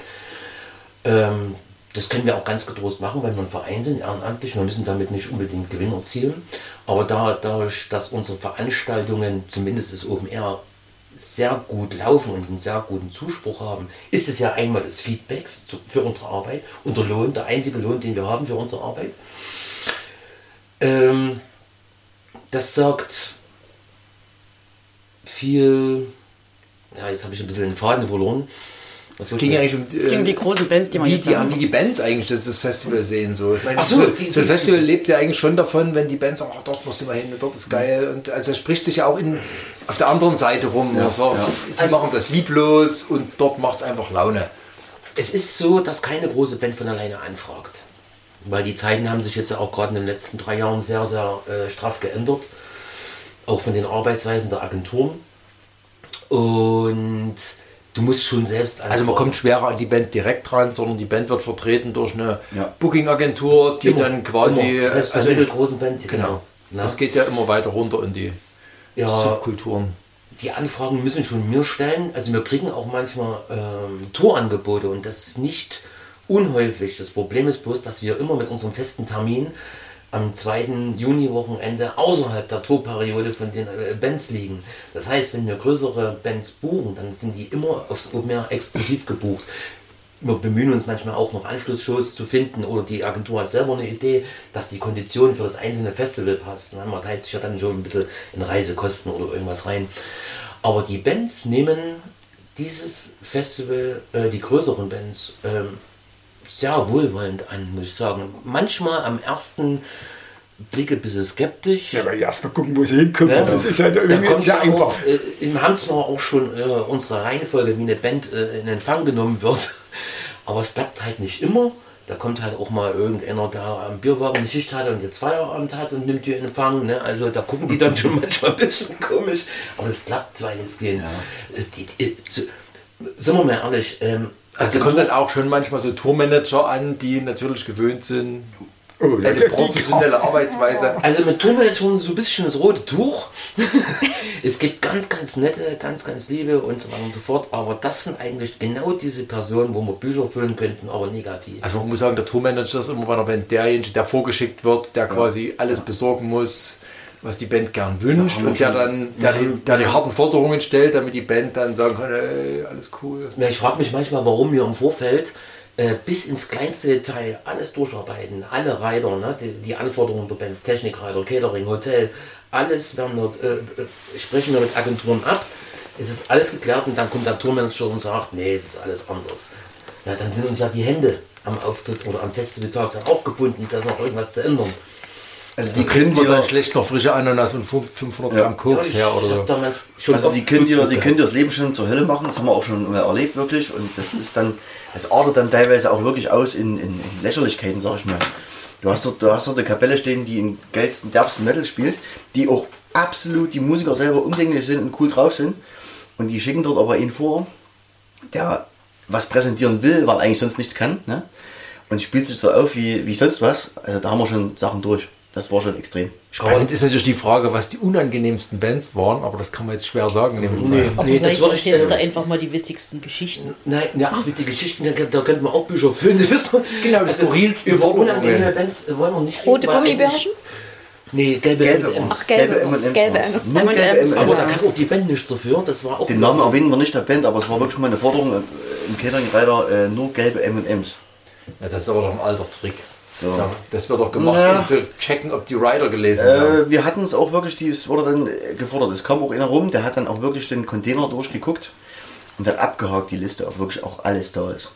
Ähm, das können wir auch ganz getrost machen, wenn wir ein Verein sind, ehrenamtlich. Wir müssen damit nicht unbedingt Gewinn erzielen. Aber da, dadurch, dass unsere Veranstaltungen, zumindest das Open Air, sehr gut laufen und einen sehr guten Zuspruch haben, ist es ja einmal das Feedback zu, für unsere Arbeit und der Lohn, der einzige Lohn, den wir haben für unsere Arbeit. Ähm, das sagt viel. Ja, jetzt habe ich ein bisschen den Faden verloren. Was Es ging ja eigentlich um, Es ging die großen Bands, die man wie jetzt die, haben. wie die Bands eigentlich das, das Festival sehen. So. Ich meine, Ach so, so, die- so ein die- Festival lebt ja eigentlich schon davon, wenn die Bands sagen, ach, dort musst du mal hin, dort ist geil. Und also es spricht sich ja auch in, auf der anderen Seite rum. Ja, Also, ja. Die machen das lieblos und dort macht es einfach Laune. Es ist so, dass keine große Band von alleine anfragt. Weil die Zeiten haben sich jetzt auch gerade in den letzten drei Jahren sehr, sehr äh, straff geändert. Auch von den Arbeitsweisen der Agenturen. Und du musst schon selbst Also man kommt schwerer an die Band direkt ran, sondern die Band wird vertreten durch eine Ja. Booking-Agentur, die Immer, dann quasi... immer. Selbst bei also, mittelgroßen Band, genau. Na? Das geht ja immer weiter runter in die Ja. Subkulturen. die Anfragen müssen schon mir stellen. Also wir kriegen auch manchmal ähm, Tourangebote und das ist nicht unhäufig. Das Problem ist bloß, dass wir immer mit unserem festen Termin am 2. Juni-Wochenende außerhalb der Tourperiode von den äh, Bands liegen. Das heißt, wenn wir größere Bands buchen, dann sind die immer aufs Open Air exklusiv gebucht. Wir bemühen uns manchmal auch noch Anschlussshows zu finden oder die Agentur hat selber eine Idee, dass die Kondition für das einzelne Festival passt. Na, Man teilt sich ja dann schon ein bisschen in Reisekosten oder irgendwas rein. Aber die Bands nehmen dieses Festival, äh, die größeren Bands, ähm, sehr wohlwollend an, muss ich sagen. Manchmal am ersten blicke ein bisschen skeptisch. Ja, weil erst mal gucken, wo sie hinkommen. Ja. Das ist halt Da irgendwie sehr ja einfach. äh, wir haben zwar auch schon äh, unsere Reihenfolge, wie eine Band äh, in Empfang genommen wird, aber es klappt halt nicht immer. Da kommt halt auch mal irgendeiner, der am Bierwagen eine Schicht hat und jetzt Feierabend hat und nimmt die in Empfang. Ne? Also da gucken die dann schon manchmal ein bisschen komisch, aber es klappt weitestgehend. Äh, Die, die, so, sind wir mal ehrlich, ähm, Also da kommen dann auch schon manchmal so Tourmanager an, die natürlich gewöhnt sind, Oh, ja, eine professionelle Arbeitsweise. Also mit Tourmanager schon so ein bisschen das rote Tuch. es gibt ganz, ganz nette, ganz, ganz liebe und so weiter und so fort. Aber das sind eigentlich genau diese Personen, wo wir Bücher füllen könnten, aber negativ. Also man muss sagen, der Tourmanager ist immer bei derjenige, der vorgeschickt wird, der quasi alles besorgen muss, was die Band gern wünscht wir und der dann der, die, der die harten Forderungen stellt, damit die Band dann sagen kann, ey, alles cool. Ja, ich frage mich manchmal, warum wir im Vorfeld äh, bis ins kleinste Detail alles durcharbeiten. Alle Reiter, ne, die, die Anforderungen der Bands, Technikreiter, Catering, Hotel, alles werden dort, äh, äh, sprechen wir mit Agenturen ab. Es ist alles geklärt und dann kommt der Tourmanager und sagt, nee, es ist alles anders. Ja, dann sind uns ja die Hände am Auftritt oder am Festivaltag dann auch gebunden, da ist noch irgendwas zu ändern. Also die können man dann dir, schlecht noch frische Ananas und 500 Gramm Koks ich her oder so. also die können dir, die können dir das Leben schon zur Hölle machen. Das haben wir auch schon mal erlebt wirklich. Und das ist dann, das artet dann teilweise auch wirklich aus in, in, in Lächerlichkeiten, sag ich mal. Du hast dort, du hast dort eine Kapelle stehen, die in geilsten, derbsten Metal spielt, die auch absolut die Musiker selber umgänglich sind und cool drauf sind. Und die schicken dort aber ihn vor, der was präsentieren will, weil eigentlich sonst nichts kann. Ne? Und spielt sich da auf wie, wie sonst was. Also da haben wir schon Sachen durch. Das war schon extrem. Spannend ist natürlich die Frage, was die unangenehmsten Bands waren, aber das kann man jetzt schwer sagen. Nee, an. Aber nee, das würde ich, du äh, einfach mal die witzigsten Geschichten. Nein, ja, ach, den Geschichten, da, da könnten wir auch Bücher füllen. Das wissen wir. Genau, die skurrilsten Über unangenehme Bands wollen wir nicht reden, Rote Gummibärchen? Nee, gelbe, Gelbe M&Ms. Ach, gelbe- M&Ms gelbe. M&Ms. Nur gelbe M&Ms. Aber da kann auch die Band nichts dafür. Das war auch Den Namen erwähnen wir nicht der Band, aber es war wirklich mal eine Forderung äh, im Catering-Reiter, äh, nur gelbe M&M's. Ja, das ist aber doch ein alter Trick. So. Da- Das wird doch gemacht, Ja. um zu checken, ob die Rider gelesen haben. Äh, wir hatten es auch wirklich, die- es wurde dann äh, gefordert. Es kam auch einer rum, der hat dann auch wirklich den Container durchgeguckt und hat abgehakt die Liste, ob wirklich auch alles da ist.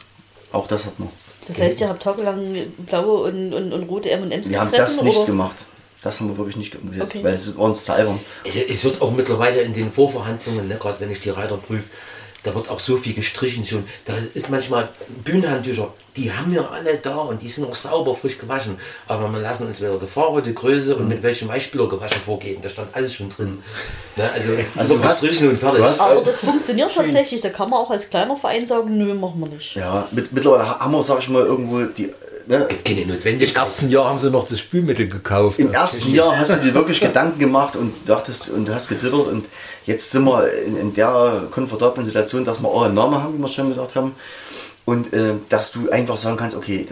Auch das hat man. Das heißt, ihr habt tagelang blaue und, und, und rote M&M's Wir haben das nicht oder? gemacht. Das haben wir wirklich nicht umgesetzt, Okay. weil es war uns zu albern. Es, es wird auch mittlerweile in den Vorverhandlungen, ne, gerade wenn ich die Reiter prüfe, da wird auch so viel gestrichen schon. Da ist manchmal Bühnenhandtücher, die haben wir alle da und die sind auch sauber, frisch gewaschen. Aber wir lassen uns wieder die Farbe, die Größe und mit welchem Weichspüler gewaschen vorgeben. Da stand alles schon drin. Ne, also, Also du hast- gestrichen und fertig. du hast- Aber das funktioniert tatsächlich. Da kann man auch als kleiner Verein sagen, nö, machen wir nicht. Ja, mit, mittlerweile haben wir, sag ich mal, irgendwo die. Ne, Keine Im Notwendigkeit. ersten Jahr haben sie noch das Spülmittel gekauft. Im ersten Jahr hast du dir wirklich Gedanken gemacht und dachtest und hast gezittert und jetzt sind wir in, in der komfortablen Situation, dass wir auch einen Namen haben, wie wir schon gesagt haben und äh, dass du einfach sagen kannst, okay,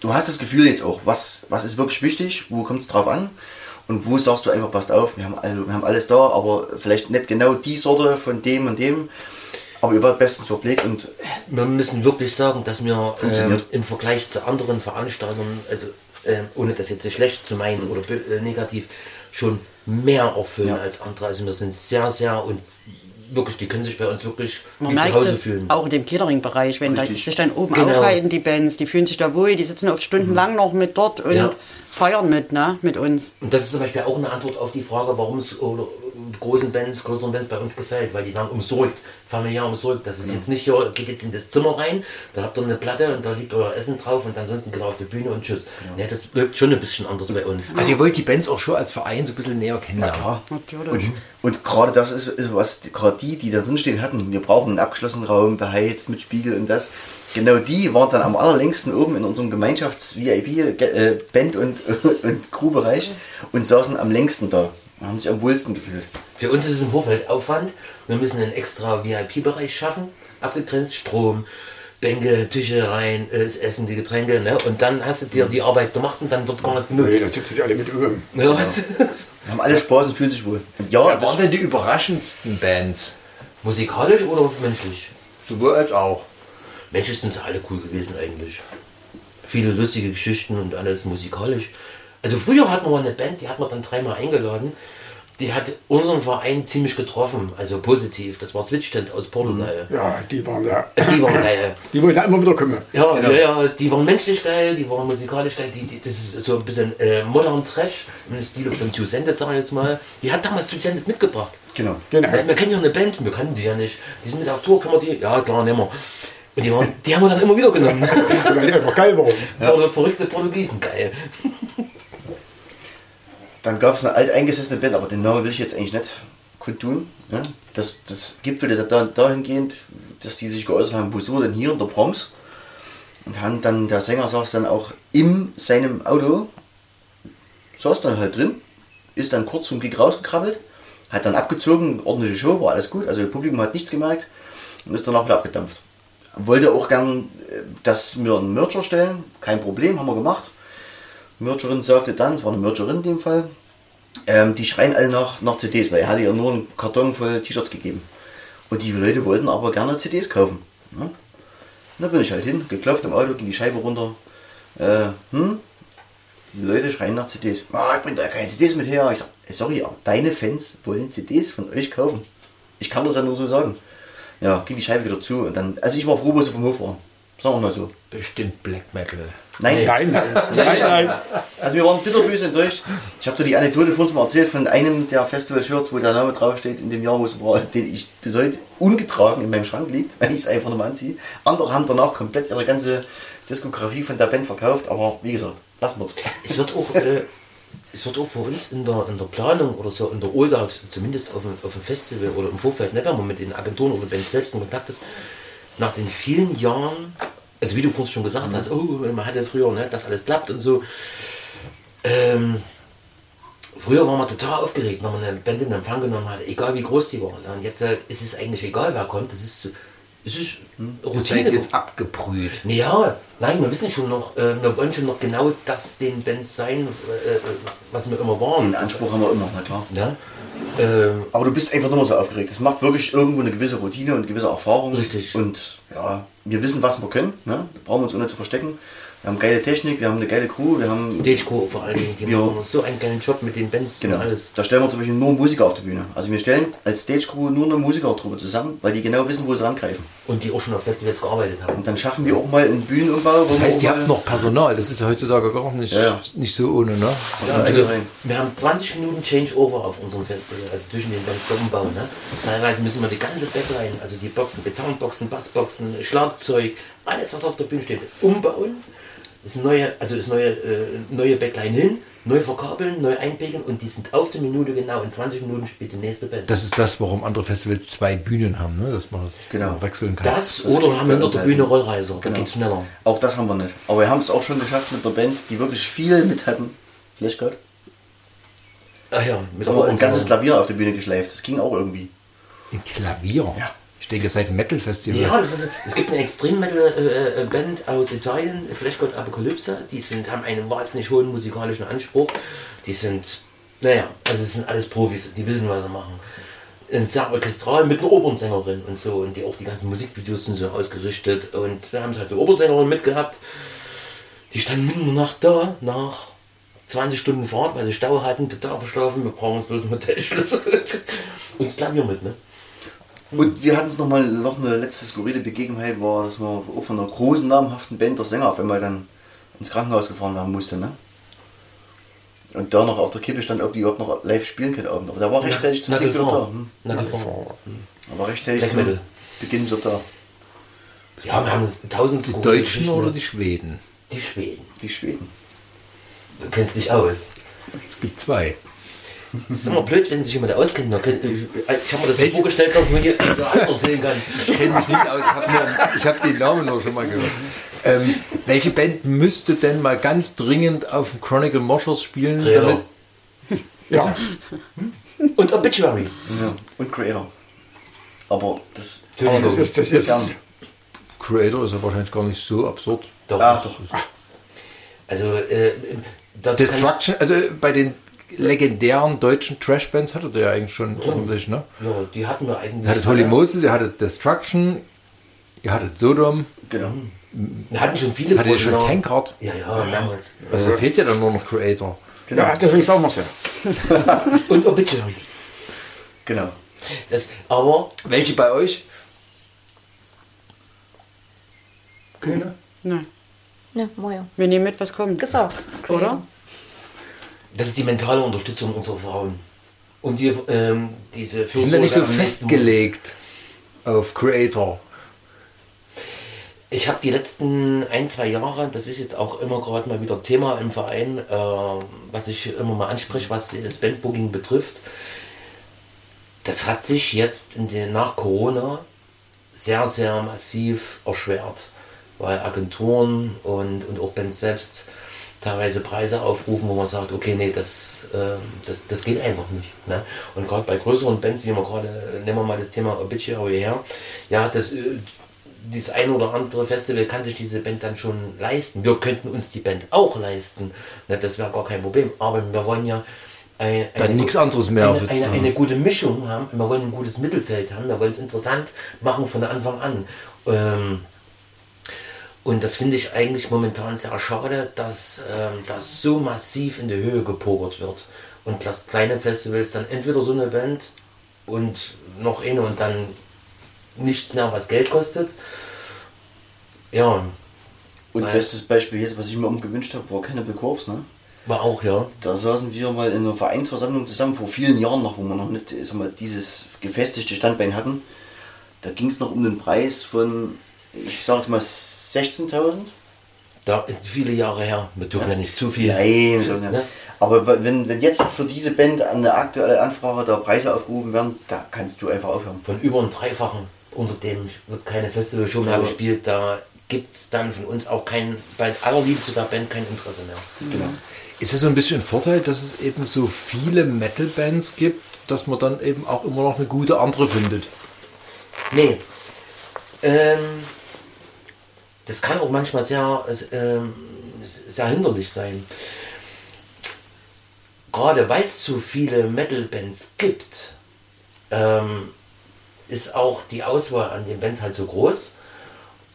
du hast das Gefühl jetzt auch, was, was ist wirklich wichtig, wo kommt es drauf an und wo sagst du einfach, passt auf, wir haben, also, wir haben alles da, aber vielleicht nicht genau die Sorte von dem und dem, aber ihr wart bestens verpflegt und Wir müssen wirklich sagen, dass wir ähm, im Vergleich zu anderen Veranstaltern, also ähm, ohne das jetzt so schlecht zu meinen oder bö- äh, negativ, schon mehr erfüllen Ja. als andere. Also wir sind sehr, sehr und wirklich, die können sich bei uns wirklich Man wie zu Hause das fühlen. auch in dem Catering-Bereich, wenn da sich dann oben Genau. aufhalten, die Bands, die fühlen sich da wohl, die sitzen oft stundenlang noch mit dort und Ja. feiern mit, ne, mit uns. Und das ist zum Beispiel auch eine Antwort auf die Frage, warum es oder großen Bands, größeren Bands bei uns gefällt, weil die werden umsorgt, familiär umsorgt. Das ist jetzt nicht, hier, geht jetzt in das Zimmer rein, da habt ihr eine Platte und da liegt euer Essen drauf und ansonsten geht ihr auf die Bühne und tschüss. Ne, das läuft schon ein bisschen anders bei uns. Also ihr wollt die Bands auch schon als Verein so ein bisschen näher kennenlernen. klar. Natürlich. Und, und gerade das ist, ist was die- gerade die, die da drinstehen hatten. Wir brauchen einen abgeschlossenen Raum, beheizt mit Spiegel und das. Genau die waren dann am allerlängsten oben in unserem Gemeinschafts-VIP-Band- und, und Crewbereich und saßen am längsten da. Haben sich am wohlsten gefühlt. Für uns ist es im Vorfeld Aufwand. Wir müssen einen extra VIP-Bereich schaffen, abgegrenzt, Strom, Bänke, Tische rein, äh, das Essen, die Getränke. Ne? Und dann hast du dir die Arbeit gemacht und dann wird es gar nicht Nee, genutzt. dann sitzen die alle mit oben. Ja. Haben alle Spaß und fühlen sich wohl. Und ja, das, waren denn die überraschendsten Bands? Musikalisch oder menschlich? Sowohl als auch. Menschlich sind sie alle cool gewesen eigentlich. Viele lustige Geschichten und alles musikalisch. Also früher hatten wir eine Band, die hat man dann dreimal eingeladen. die hat unseren Verein ziemlich getroffen, also positiv. Das war Switchdance aus Portugal. Ja, die waren ja. Die waren geil. Die wollten ja immer wieder kommen. Ja, Genau. ja, ja, die waren menschlich geil, die waren musikalisch geil, die, die, das ist so ein bisschen äh, modern Trash, im Stil von Two Sended, sag ich jetzt mal. Die hat damals Two Sended mitgebracht. Genau. Genau. Wir, wir kennen ja eine Band, wir kannten die ja nicht. Die sind mit auf Tour, können wir die? Ja, klar, nehmen wir. Und die, waren, die haben wir dann immer wieder genommen. Weil die einfach geil waren. ja. Verrückte Portugiesen, geil. Dann gab es eine alteingesessene Band, aber den Namen will ich jetzt eigentlich nicht kundtun. Ne? Das, das gipfelte da, dahingehend, dass die sich geäußert haben, wo denn hier in der Bronx? Und haben dann, der Sänger saß dann auch in seinem Auto, saß dann halt drin, ist dann kurz vom Gig rausgekrabbelt, hat dann abgezogen, ordentliche Show, war alles gut, also das Publikum hat nichts gemerkt und ist danach wieder abgedampft. Wollte auch gern, äh, dass wir einen Merch erstellen, kein Problem, haben wir gemacht. Mercherin sagte dann, es war eine Mercherin in dem Fall, ähm, die schreien alle nach, nach CDs, weil er hatte ihr nur einen Karton voll T-Shirts gegeben. Und die Leute wollten aber gerne CDs kaufen. Ne? Da bin ich halt hin, geklopft im Auto, ging die Scheibe runter. Äh, hm? Die Leute schreien nach CDs. Ah, ich bring da keine CDs mit her. Ich sag, "Ey, sorry, aber deine Fans wollen CDs von euch kaufen. Ich kann das ja nur so sagen. Ja, ging die Scheibe wieder zu und dann, also ich war froh, wo sie vom Hof waren. Sagen wir mal so. Bestimmt Black Metal. Nein, Nein, nein, nein, nein. Also wir waren bitterböse enttäuscht. Ich habe dir die Anekdote von uns mal erzählt von einem der Festival-Shirts, wo der Name draufsteht in dem Jahr, wo es war, den ich bis heute ungetragen in meinem Schrank liegt, weil ich es einfach nicht mehr anziehe. Andere haben danach komplett ihre ganze Diskografie von der Band verkauft, aber wie gesagt, lassen wir es. Es wird auch, äh, es wird auch für uns in der, in der Planung oder so, in der OLDA, zumindest auf dem, auf dem Festival oder im Vorfeld, ne, wenn man mit den Agenturen oder Bands selbst in Kontakt ist, nach den vielen Jahren, also wie du vorhin schon gesagt hast, oh, man hatte früher, ne, dass alles klappt und so. Ähm, früher war man total aufgeregt, wenn man eine Band in Empfang genommen hat, egal wie groß die war. Und jetzt äh, ist es eigentlich egal, wer kommt. Das ist, es ist Das Routine. seid jetzt abgebrüht. Ja, nein, wir wissen schon noch, äh, wir wollen schon noch genau das den Bands sein, äh, äh, was wir immer waren. Den Anspruch haben wir immer, na klar. Ja? Ähm, Aber du bist einfach nur so aufgeregt. Es macht wirklich irgendwo eine gewisse Routine und gewisse Erfahrung. Richtig. Und ja, wir wissen, was wir können. Ne? Wir brauchen uns ohne zu verstecken. Wir haben geile Technik, wir haben eine geile Crew, wir haben Stagecore vor allen Dingen, die Ja. machen so einen geilen Job mit den Bands Genau. und alles. Da stellen wir zum Beispiel nur Musiker auf die Bühne. Also wir stellen als Stage-Crew nur eine Musikertruppe zusammen, weil die genau wissen, wo sie rangreifen. Und die auch schon auf Festivals gearbeitet haben. Und dann schaffen wir auch mal einen Bühnenumbau. Das heißt, ihr habt noch Personal. Das ist ja heutzutage gar nicht, Ja, nicht so ohne, ne? Ja, also also wir haben 20 Minuten Changeover auf unserem Festival, also zwischen den Bands der Umbau. Ne? Teilweise müssen wir die ganze Backline, also die Boxen, Gitarrenboxen, Bassboxen, Schlagzeug, alles was auf der Bühne steht, umbauen. Das ist neue, also ist neue, äh, neue Backline hin, neu verkabeln, neu einpegeln und die sind auf der Minute genau. In 20 Minuten spielt die nächste Band. Das ist das, warum andere Festivals zwei Bühnen haben, ne? dass man das Genau. wechseln kann. Das, das oder haben hinter der Bühne. Rollreiser, da Genau. geht's schneller. Auch das haben wir nicht. Aber wir haben es auch schon geschafft mit der Band, die wirklich viel mit hatten. Vielleicht Gott. Ach ja, mit Aber ein ganzes. Klavier auf die Bühne geschleift. Das ging auch irgendwie. Ein Klavier? Ja. Ich denke, seit dem Metal-Festival. Ja, das ist, es gibt eine Extrem-Metal-Band aus Italien, Fleshgott Apocalypse. Die sind, haben einen wahnsinnig hohen musikalischen Anspruch. Die sind, naja, also es sind alles Profis, die wissen, was sie machen. Ein sehr orchestral mit einer Opernsängerin und so. Und die auch die ganzen Musikvideos sind so ausgerichtet. Und da haben sie halt die Opernsängerin mitgehabt. Die standen mitten in der Nacht da, nach 20 Stunden Fahrt, weil sie Stau hatten, total verschlafen. Wir brauchen uns bloß einen Hotelschlüssel. Und das Klavier mit, ne? Und wir hatten es nochmal, noch eine letzte skurrile Begebenheit, war, dass man auch von einer großen, namhaften Band der Sänger auf einmal dann ins Krankenhaus gefahren werden musste. Ne? Und da noch auf der Kippe stand, ob die überhaupt noch live spielen können. Abend. Aber der war rechtzeitig zum Glück wieder da. Hm. Nagelfahr. Er war rechtzeitig zum. Beginn wieder da. Ja, wir haben tausend Die Deutschen oder die Schweden? Die Schweden. Die Schweden. Du kennst dich aus. Es gibt zwei. Das ist immer blöd, wenn sich jemand auskennt. Da können- Ich, habe mir das so vorgestellt, dass man hier der andere sehen kann. Ich kenne mich nicht aus, ich habe hab den Namen noch schon mal gehört. Ähm, welche Band müsste denn mal ganz dringend auf dem Chronicle Moshers spielen? Trailer. Ja, Und Obituary. Ja. Und Creator. Aber das. Aber das ist, das ist, Gern. Creator ist ja wahrscheinlich gar nicht so absurd. Doch. Ach doch. Also, äh, Destruction, also bei den legendären deutschen Trash-Bands hattet ihr ja eigentlich schon ordentlich, ne? Ja, die hatten wir eigentlich. Ihr hattet Holy Moses, ihr hattet Destruction, ihr hattet Sodom, Genau. Wir hatten schon viele hattet ihr schon. Tankard. Ja, ja, mehrmals. Also da fehlt ja dann nur noch Creator. Genau. Ja, deswegen sagen wir es ja. Und Obituary. Genau. Das, aber Welche bei euch? Keine? Nein. Ja, Moja. Wir nehmen mit, was kommt. Gesagt. Oder? Das ist die mentale Unterstützung unserer Frauen. Und die, ähm, diese Die sind ja nicht so festgelegt auf Creator. Ich habe die letzten ein, zwei Jahre, das ist jetzt auch immer gerade mal wieder Thema im Verein, äh, was ich immer mal anspreche, was das Bandbooking betrifft. Das hat sich jetzt in den, nach Corona sehr, sehr massiv erschwert, weil Agenturen und, und auch Bands selbst teilweise Preise aufrufen, wo man sagt, okay, nee, das, äh, das, das geht einfach nicht. Ne? Und gerade bei größeren Bands, wie wir gerade, nehmen wir mal das Thema Obituary her, ja, das, äh, dieses ein oder andere Festival kann sich diese Band dann schon leisten. Wir könnten uns die Band auch leisten. Ne, das wäre gar kein Problem. Aber wir wollen ja ein, Dann nichts anderes mehr, Eine, eine, eine gute Mischung haben. Wir wollen ein gutes Mittelfeld haben. Wir wollen es interessant machen von Anfang an. Ähm, und das finde ich eigentlich momentan sehr schade, dass ähm, das so massiv in die Höhe gepokert wird. Und dass kleine Festivals dann entweder so eine Band und noch eine und dann nichts mehr, was Geld kostet. Ja, Und bestes Beispiel jetzt, was ich mir umgewünscht habe, war Cannibal Corpse, ne? war auch, ja. Da saßen wir mal in einer Vereinsversammlung zusammen, vor vielen Jahren noch, wo wir noch nicht ich sag mal, dieses gefestigte Standbein hatten. Da ging es noch um den Preis von, ich sag jetzt mal, 16.000. Da ist viele Jahre her. Wir dürfen ja, nicht zu viel. Nein, so. Ne? aber wenn, wenn jetzt für diese Band an der aktuelle Anfrage da Preise aufgerufen werden, da kannst du einfach aufhören. Von über einem Dreifachen. Unter dem wird keine Festivalshow mehr So. gespielt. Da gibt es dann von uns auch kein, bei aller Liebe zu der Band kein Interesse mehr. Genau. Ist es so ein bisschen ein Vorteil, dass es eben so viele Metal-Bands gibt, dass man dann eben auch immer noch eine gute andere findet? Nee. Ähm, das kann auch manchmal sehr, ähm, sehr hinderlich sein. Gerade weil es so viele Metal-Bands gibt, ähm, ist auch die Auswahl an den Bands halt so groß.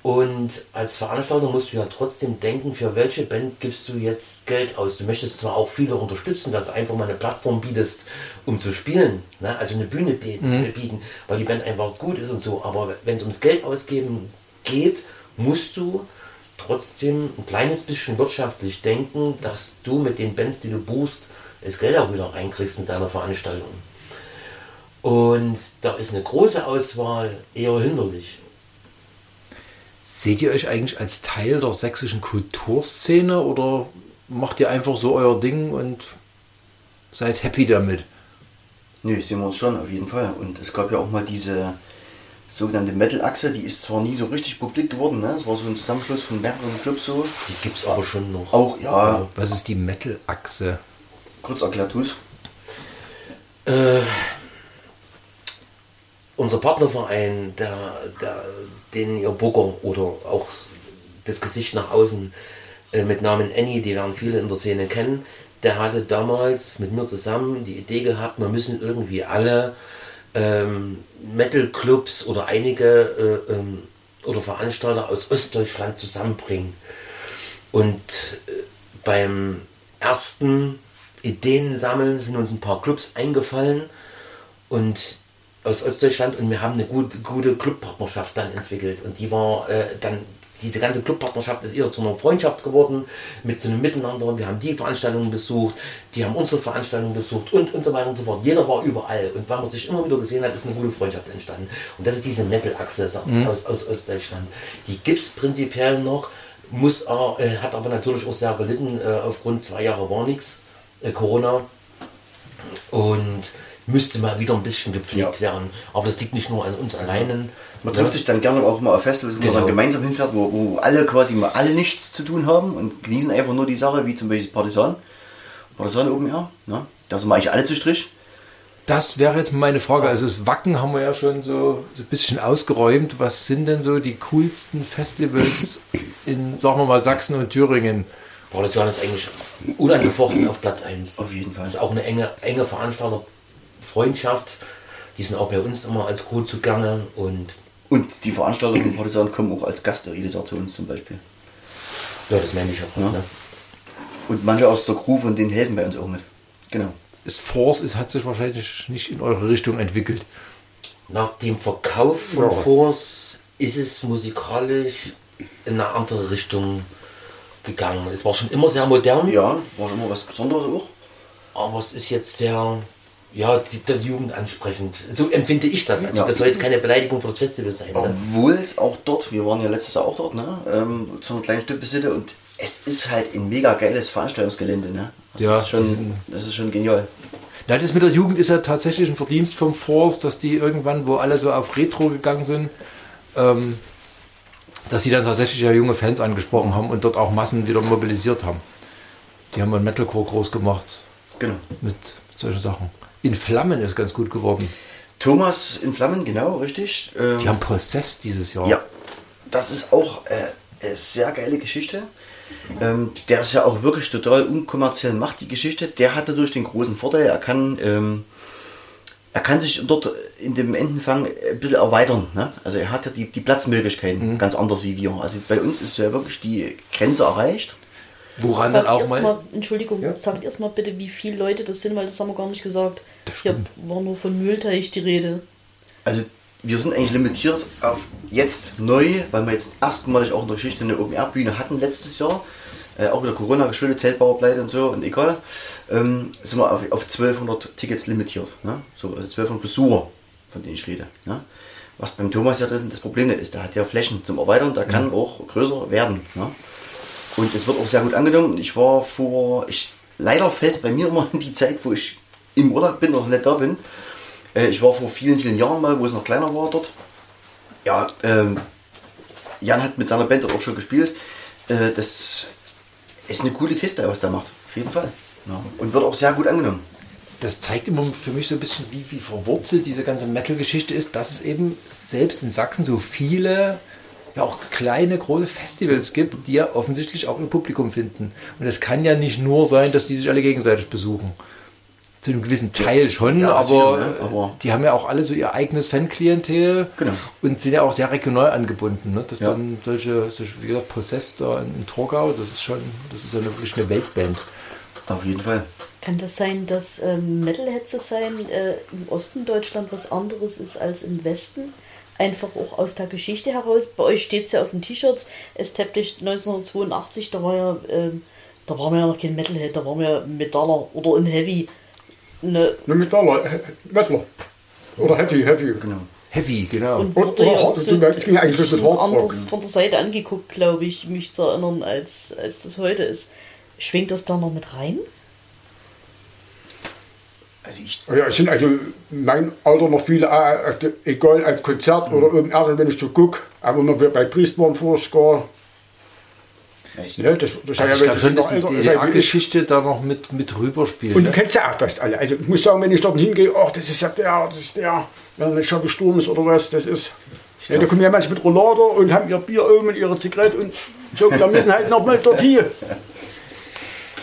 Und als Veranstalter musst du ja trotzdem denken, für welche Band gibst du jetzt Geld aus. Du möchtest zwar auch viele unterstützen, dass du einfach mal eine Plattform bietest, um zu spielen, ne? also eine Bühne bieten, bieten, weil die Band einfach gut ist und so. Aber wenn es ums Geld ausgeben geht, musst du trotzdem ein kleines bisschen wirtschaftlich denken, dass du mit den Bands, die du buchst, das Geld auch wieder reinkriegst in deiner Veranstaltung. Und da ist eine große Auswahl eher hinderlich. Seht ihr euch eigentlich als Teil der sächsischen Kulturszene oder macht ihr einfach so euer Ding und seid happy damit? Nö, sehen wir uns schon, auf jeden Fall. Und es gab ja auch mal diese sogenannte Metal-Achse, die ist zwar nie so richtig publik geworden, ne? es war so ein Zusammenschluss von mehreren Clubs so. Die gibt es aber schon noch. Auch, ja, Was ist die Metal-Achse? kurz erklärt du's. Äh, unser Partnerverein, der, der, den ihr Booker oder auch das Gesicht nach außen äh, mit Namen Annie, die werden viele in der Szene kennen, der hatte damals mit mir zusammen die Idee gehabt, wir müssen irgendwie alle ähm, Metal-Clubs oder einige äh, ähm, oder Veranstalter aus Ostdeutschland zusammenbringen. Und äh, beim ersten Ideensammeln sind uns ein paar Clubs eingefallen und aus Ostdeutschland und wir haben eine gute, gute Clubpartnerschaft dann entwickelt und die war äh, dann diese ganze Clubpartnerschaft ist eher zu einer Freundschaft geworden mit so einem Miteinander. Wir haben die Veranstaltungen besucht, die haben unsere Veranstaltungen besucht und, und so weiter und so fort. Jeder war überall und weil man sich immer wieder gesehen hat, ist eine gute Freundschaft entstanden. Und das ist diese Metal-Achse aus, aus Ostdeutschland. Die gibt es prinzipiell noch, muss, äh, hat aber natürlich auch sehr gelitten äh, aufgrund zwei Jahre war nichts, äh, Corona und müsste mal wieder ein bisschen gepflegt werden. Aber das liegt nicht nur an uns alleinen. Man trifft sich dann gerne auch mal auf Festivals, wo Genau. man dann gemeinsam hinfährt, wo, wo alle quasi mal alle nichts zu tun haben und genießen einfach nur die Sache, wie zum Beispiel Partisan. Partisan Open Air, ne? da sind wir eigentlich alle zu Strich. Das wäre jetzt meine Frage. Also das Wacken haben wir ja schon so ein bisschen ausgeräumt. Was sind denn so die coolsten Festivals in, sagen wir mal, Sachsen und Thüringen? Partisan ist eigentlich unangefochten auf Platz 1. Auf jeden Fall. Das ist auch eine enge, enge Veranstalterfreundschaft. Die sind auch bei uns immer als Crew zugange und Und die Veranstalter von Partisan kommen auch als Gast jedes Jahr zu uns zum Beispiel. ja, das meine ich auch. Ja. Ne? Und manche aus der Crew von denen helfen bei uns auch mit. Genau. Das Force ist, hat sich wahrscheinlich nicht in eure Richtung entwickelt. Nach dem Verkauf von Ja. Force ist es musikalisch in eine andere Richtung gegangen. Es war schon immer sehr modern, Ja, war schon immer was Besonderes auch. aber es ist jetzt sehr, ja, die, der Jugend ansprechend. So empfinde ich das. Also Ja. das soll jetzt keine Beleidigung für das Festival sein. Obwohl es auch dort, wir waren ja letztes Jahr auch dort, ne? Ähm, zu einer kleinen Stückbesitte und es ist halt ein mega geiles Veranstaltungsgelände, ne? Also Ja, das ist, schon, das ist schon genial. Na, das mit der Jugend ist ja tatsächlich ein Verdienst vom Force, dass die irgendwann, wo alle so auf Retro gegangen sind, ähm, dass sie dann tatsächlich ja junge Fans angesprochen haben und dort auch Massen wieder mobilisiert haben. Die haben einen Metalcore groß gemacht Genau. mit solchen Sachen. In Flammen ist ganz gut geworden. Thomas in Flammen, genau, richtig. Ähm, Die haben Possessed dieses Jahr. Ja, das ist auch äh, eine sehr geile Geschichte. Ähm, der ist ja auch wirklich total unkommerziell macht, die Geschichte. Der hat dadurch den großen Vorteil, er kann, ähm, er kann sich dort in dem Endenfang ein bisschen erweitern. Ne? Also er hat ja die, die Platzmöglichkeiten ganz anders wie wir. Also bei uns ist ja wirklich die Grenze erreicht. Woran Sagt dann auch mal. mal, Entschuldigung, sagt erst mal bitte, wie viele Leute das sind, weil das haben wir gar nicht gesagt. Hier war nur von Mühlteich die Rede. Also wir sind eigentlich limitiert auf jetzt neu, weil wir jetzt erstmalig auch in der Geschichte eine Open-Air-Bühne hatten letztes Jahr. Äh, auch wieder Corona geschuldet, Zeltbauerpleite und so und egal. Ähm, sind wir auf, auf 1200 Tickets limitiert. Ne? So, also 1200 Besucher, von denen ich rede. Ne? Was beim Thomas ja das, das Problem nicht ist. Der hat ja Flächen zum Erweitern, der kann auch größer werden. Ne? Und es wird auch sehr gut angenommen. Ich war vor, ich, leider fällt bei mir immer in die Zeit, wo ich im Urlaub bin oder nicht da bin. Äh, ich war vor vielen, vielen Jahren mal, wo es noch kleiner war dort. Ja, ähm, Jan hat mit seiner Band dort auch schon gespielt. Äh, das ist eine coole Kiste, was der macht. Auf jeden Fall. Ja. Und wird auch sehr gut angenommen. das zeigt immer für mich so ein bisschen, wie, wie verwurzelt diese ganze Metal-Geschichte ist, dass es eben selbst in Sachsen so viele, ja auch kleine, große Festivals gibt, die ja offensichtlich auch ihr Publikum finden. Und es kann ja nicht nur sein, dass die sich alle gegenseitig besuchen. Zu einem gewissen Teil schon, Ja, aber, sicher, ne? Aber- die haben ja auch alle so ihr eigenes Fanklientel Genau. und sind ja auch sehr regional angebunden. Ne? Dass Ja. dann solche, solche, wie gesagt, Possessed da in, in Torgau, das ist schon, das ist ja eine, wirklich eine Weltband. Auf jeden Fall. Kann das sein, dass ähm, Metalhead zu sein äh, im Osten Deutschland was anderes ist als im Westen? Einfach auch aus der Geschichte heraus. Bei euch steht es ja auf den T-Shirts, Established 1982, da war ja, ähm, da waren wir ja noch kein Metalhead, da waren wir Metaller oder ein Heavy. Ne, Eine Metaller, äh, Mettler. Oder Heavy, Heavy. Genau. Heavy, genau. und Oder- wurde oder ja hart, so es ging eigentlich bisschen mit Hardrock, anders ne? von der Seite angeguckt, glaube ich, mich zu erinnern, als, als das heute ist. Schwingt das da noch mit rein? Also ich, Ja, es sind also mein Alter noch viele, äh, egal auf Konzert oder oben Erde, wenn ich so gucke, aber wenn wir bei Priest waren vorher, ich ne, das, das Also ich ja glaube schon, dass die ja ich. DDR-Geschichte da noch mit, mit rüberspielt. Und Ne? kennst ja auch fast alle. Also ich muss sagen, wenn ich dort hingehe, ach, das ist ja der, das ist der, wenn er schon gestorben ist oder was, das ist. Ja, da kommen ja manche mit Rollader und haben ihr Bier oben und ihre Zigarette und so, wir müssen halt noch mal dort hier.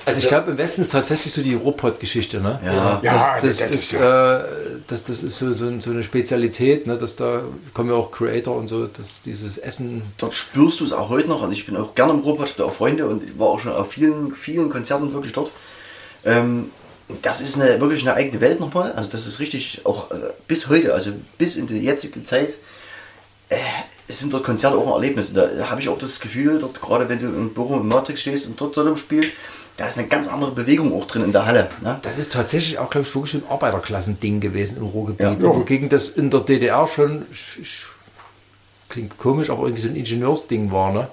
Also ich glaube, im Westen ist tatsächlich so die Ruhrpott-Geschichte. Ne? Ja. Ja, das, das, das ist, ist äh, das, das ist so, so, so eine Spezialität, ne? dass da kommen ja auch Creator und so, dass dieses Essen. dort spürst du es auch heute noch. Und ich bin auch gerne im Ruhrpott, ich habe da auch Freunde und war auch schon auf vielen, vielen Konzerten wirklich dort. Ähm, das ist eine, wirklich eine eigene Welt nochmal. Also das ist richtig auch äh, bis heute, also bis in die jetzige Zeit, äh, sind dort Konzerte auch ein Erlebnis. Und da habe ich auch das Gefühl, dort gerade wenn du im Büro im Matrix stehst und dort Sodom spielst, da ist eine ganz andere Bewegung auch drin in der Halle. Ne? Das ist tatsächlich auch, glaube ich, wirklich so ein Arbeiterklassending gewesen im Ruhrgebiet. Ja. Wogegen das in der DDR schon, ich- ich- klingt komisch, aber irgendwie so ein Ingenieursding war. Ne?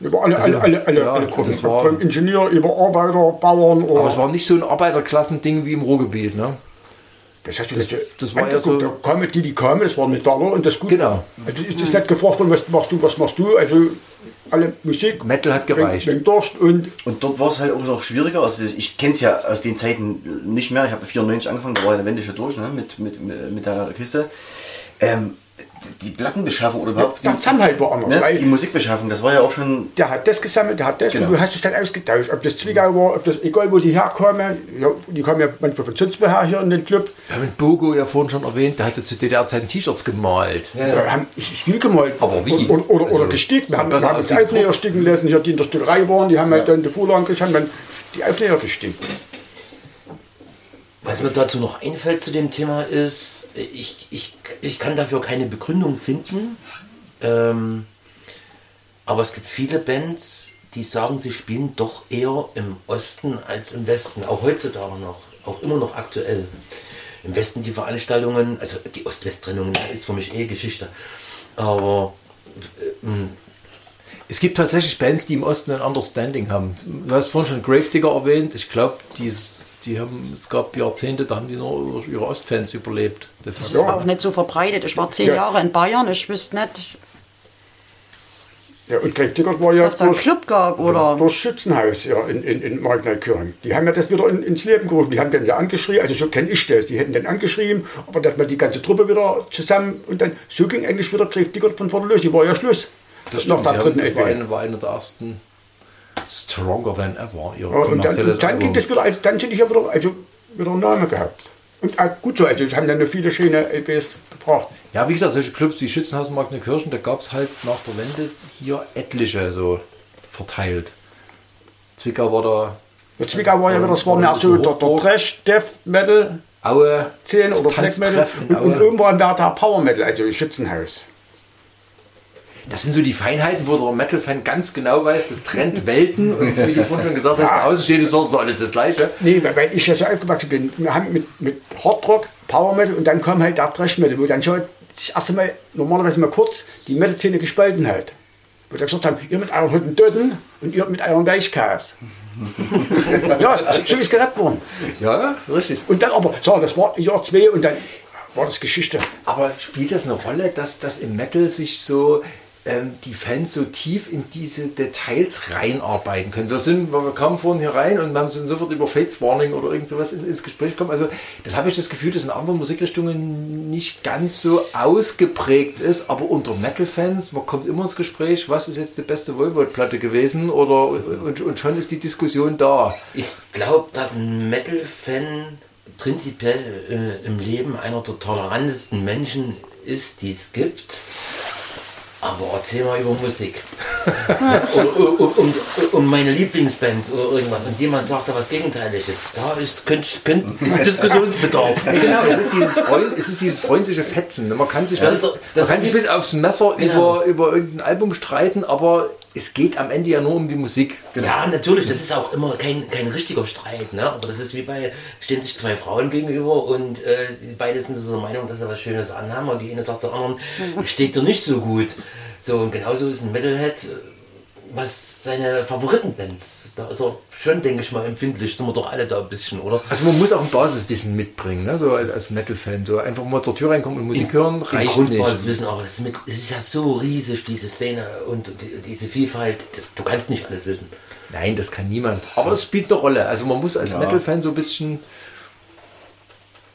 Über alle, Also, alle, alle, alle, ja, alle Gruppen. das war- Vom Ingenieur über Arbeiter, Bauern oder. Aber es war nicht so ein Arbeiterklassending wie im Ruhrgebiet. Ne? Das hast du Das- das, das war ja so- Da kamen die, die kamen, das waren Metaller und das gut. Genau. Also ist das nicht gefragt worden, was machst du, was machst du? Also alle Musik. Metal hat gereicht. Wenn, wenn und Und dort war es halt auch noch schwieriger. Also ich kenne es ja aus den Zeiten nicht mehr. Ich habe 94 angefangen, da war ja der Wende schon durch ne? mit, mit, mit der Kiste. Ähm, die Plattenbeschaffung oder überhaupt der Zusammenhalt war anders. ne? weil die Musikbeschaffung, das war ja auch schon der hat das gesammelt, der hat das Genau. und du hast es dann ausgetauscht. Ob das Zwickau war, ob das, egal wo die herkamen, ja, die kamen ja manchmal von her hier in den Club. Wir haben mit Bogo ja vorhin schon erwähnt, der hatte zu DDR-Zeiten T-Shirts gemalt. Ja. haben, es ist viel gemalt. Aber wie? Oder, oder, oder Also, gestickt. sah Wir haben, wir haben uns gedruckt. sticken lassen, hier, die in der Stickerei waren, die haben halt dann die Vorlagen haben dann die Aufnäher gestimmt. Was mir dazu noch einfällt zu dem Thema ist, ich, ich, ich kann dafür keine Begründung finden, ähm, aber es gibt viele Bands, die sagen, sie spielen doch eher im Osten als im Westen, auch heutzutage noch, auch immer noch aktuell. Im Westen die Veranstaltungen, also die Ost-West-Trennung ist für mich eh Geschichte, aber äh, Es gibt tatsächlich Bands, die im Osten ein Understanding haben. Du hast vorhin schon Gravedigger erwähnt. Ich glaube, die, die haben, es gab Jahrzehnte, da haben die nur ihre Ostfans überlebt. Das ist auch nicht so verbreitet. Ich war zehn Ja. Jahre in Bayern, ich wüsste nicht, Ja, und Kräftiger war ja dass da einen Club gab oder. durch Schützenhaus ja, in, in, in Markneukirchen. Die haben ja das wieder in, ins Leben gerufen. Die haben dann ja angeschrien, also so kenne ich das. Die hätten dann angeschrieben, aber dass man die ganze Truppe wieder zusammen und dann so ging eigentlich wieder Kräftiger von vorne los. Die war ja Schluss. Das Nach stimmt, der ja, dritten das war eine, war eine der ersten Stronger Than Ever, ihre Ja, und dann, und dann ging das wieder, also dann sind ich ja wieder, also wieder einen Namen gehabt. Und auch gut so, also es haben dann noch viele schöne LPs gebracht. Ja, wie gesagt, solche Clubs wie Schützenhaus und Magnenkirchen, da gab es halt nach der Wende hier etliche so verteilt. Zwickau war da, Der Zwickau war ja wieder, das war mehr so der, der Trash, Death Metal, Aue, 10 oder Black Metal. Und, und oben war der Power Metal, also Schützenhaus. Das sind so die Feinheiten, wo der Metal-Fan ganz genau weiß, das trennt Welten und wie du vorhin schon gesagt hast, der Außenstehende sagt, doch alles das Gleiche. Nee, weil- ich ja so aufgewachsen bin. Wir haben mit, mit Hardrock, Power Metal und dann kam halt der Thrash Metal, wo dann schon das erste Mal normalerweise mal kurz die Metal-Szene gespalten hat. Wo dann gesagt haben, ihr mit euren Hütten und ihr mit euren Weichkas. ja, so, so ist gerettet worden. Ja, richtig. Und dann aber, so, das war Jahr zwei und dann war das Geschichte. Aber spielt das eine Rolle, dass das im Metal sich so ähm, die Fans so tief in diese Details reinarbeiten können? Wir sind, wir kamen vorhin hier rein und haben sofort über Fates Warning oder irgend sowas in, ins Gespräch gekommen. Also das habe ich das Gefühl, dass in anderen Musikrichtungen nicht ganz so ausgeprägt ist, aber unter Metal-Fans, man kommt immer ins Gespräch, was ist jetzt die beste Voivod-Platte gewesen oder und, und schon ist die Diskussion da. Ich glaube, dass ein Metal-Fan prinzipiell äh, im Leben einer der tolerantesten Menschen ist, die es gibt. Aber erzähl mal über Musik. oder um, um, um, meine Lieblingsbands oder irgendwas. Und jemand sagt da was Gegenteiliges. Da ist, könnt, könnt, ist Diskussionsbedarf. Ja, genau, es ist dieses, Freund, es ist dieses freundliche Fetzen. Man kann sich, Das doch- man das kann sich bis aufs Messer Genau. über, über irgendein Album streiten, aber es geht am Ende ja nur um die Musik. Ja, natürlich, das ist auch immer kein, kein richtiger Streit, ne? aber das ist wie bei, stehen sich zwei Frauen gegenüber und äh, die beide sind so der Meinung, dass sie was Schönes anhaben und die eine sagt der anderen, steht dir nicht so gut. So, und genauso ist ein Metalhead, was seine Favoritenbands, da ist er schon, denke ich mal, empfindlich, sind wir doch alle da ein bisschen, oder? Also man muss auch ein Basiswissen mitbringen, ne? so als Metal-Fan. So einfach mal zur Tür reinkommen und Musik hören, Im reicht Grundbasis nicht. wissen, aber das ist, mit, das ist ja so riesig, diese Szene und die, diese Vielfalt, das, du kannst nicht alles wissen. Nein, das kann niemand. Aber das spielt eine Rolle. Also man muss als Metal-Fan so ein bisschen...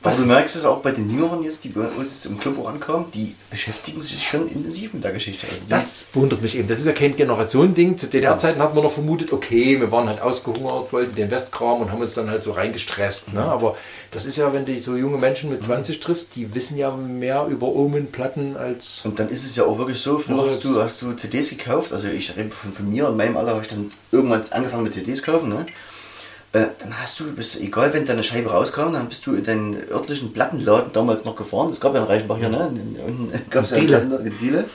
Aber du merkst es auch bei den Jüngeren jetzt, die bei uns jetzt im Club ankommen, die beschäftigen sich schon intensiv mit der Geschichte. Also Das wundert mich eben. Das ist ja kein Generationending. Zu DDR-Zeiten hat man noch vermutet, okay, wir waren halt ausgehungert, wollten den Westkram und haben uns dann halt so reingestresst. Ne? Aber das ist ja, wenn du so junge Menschen mit 20 triffst, die wissen ja mehr über Omen-Platten als... Und dann ist es ja auch wirklich so, früher hast du, hast du CDs gekauft, also ich rede von, von mir, in meinem Alter habe ich dann irgendwann angefangen mit CDs kaufen, ne? Äh, dann hast du, bist, egal wenn deine Scheibe rauskam, dann bist du in deinen örtlichen Plattenladen damals noch gefahren, es gab ja in Reichenbach hier, ne? Unten gab es ja einen Diele. In Diele.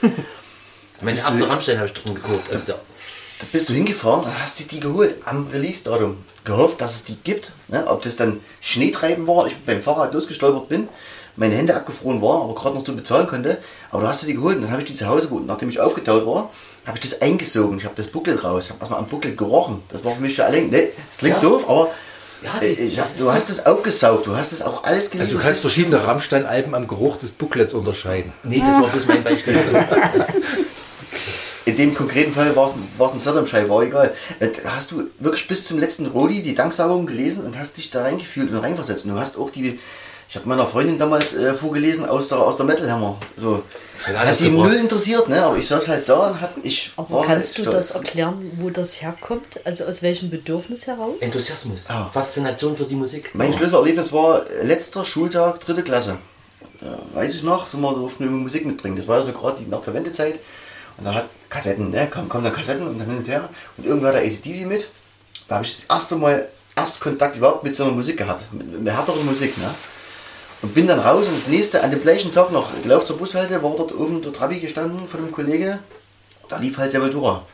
Meine du- erste Rammstein habe ich drin geguckt. Also da, Da bist du hingefahren und hast dir die geholt am Release-Datum. Gehofft, dass es die gibt. Ne? Ob das dann Schneetreiben war, ich beim Fahrrad losgestolpert bin, meine Hände abgefroren waren, aber gerade noch so bezahlen konnte. Aber du hast dir die geholt und dann habe ich die zu Hause geholt. Nachdem ich aufgetaut war, habe ich das eingesogen. Ich habe das Buckel raus. Ich habe erstmal am Buckel gerochen. Das war für mich schon allein. Ne, das klingt Ja. doof, aber Ja, äh, die- ich das hab, ist du hast es aufgesaugt. Du hast es auch alles gelesen. Also du kannst verschiedene Rammstein-Alben am Geruch des Booklets unterscheiden. nee, das war bloß mein Beispiel. In dem konkreten Fall war es ein Saddam-Schei, war egal. Äh, Hast du wirklich bis zum letzten Rodi die Danksagung gelesen und hast dich da reingefühlt und reinversetzt. Und du hast auch die, ich habe meiner Freundin damals äh, vorgelesen aus der, aus der Metal Hammer. So. Hat die gebracht. null interessiert, ne? aber ich saß halt da und hab, ich Aber war kannst halt du das erklären, wo das herkommt? Also aus welchem Bedürfnis heraus? Enthusiasmus, Ah. Faszination für die Musik. Mein Schlüsselerlebnis war äh, letzter Schultag, dritte Klasse. Da weiß ich noch, sind wir durften wir Musik mitbringen. Das war ja so gerade die nach der Wendezeit. Und da hat Kassetten, ne? Kam, kommen da Kassetten und dann hin und her. Und irgendwann hat der ACDC mit. Da habe ich das erste Mal erst Kontakt überhaupt mit so einer Musik gehabt, mit, mit härterer Musik. Ne? Und bin dann raus und das nächste, an dem gleichen Tag noch, gelaufen zur Bushalte, war dort oben der Trabi gestanden von einem Kollege. Da lief halt Sepultura.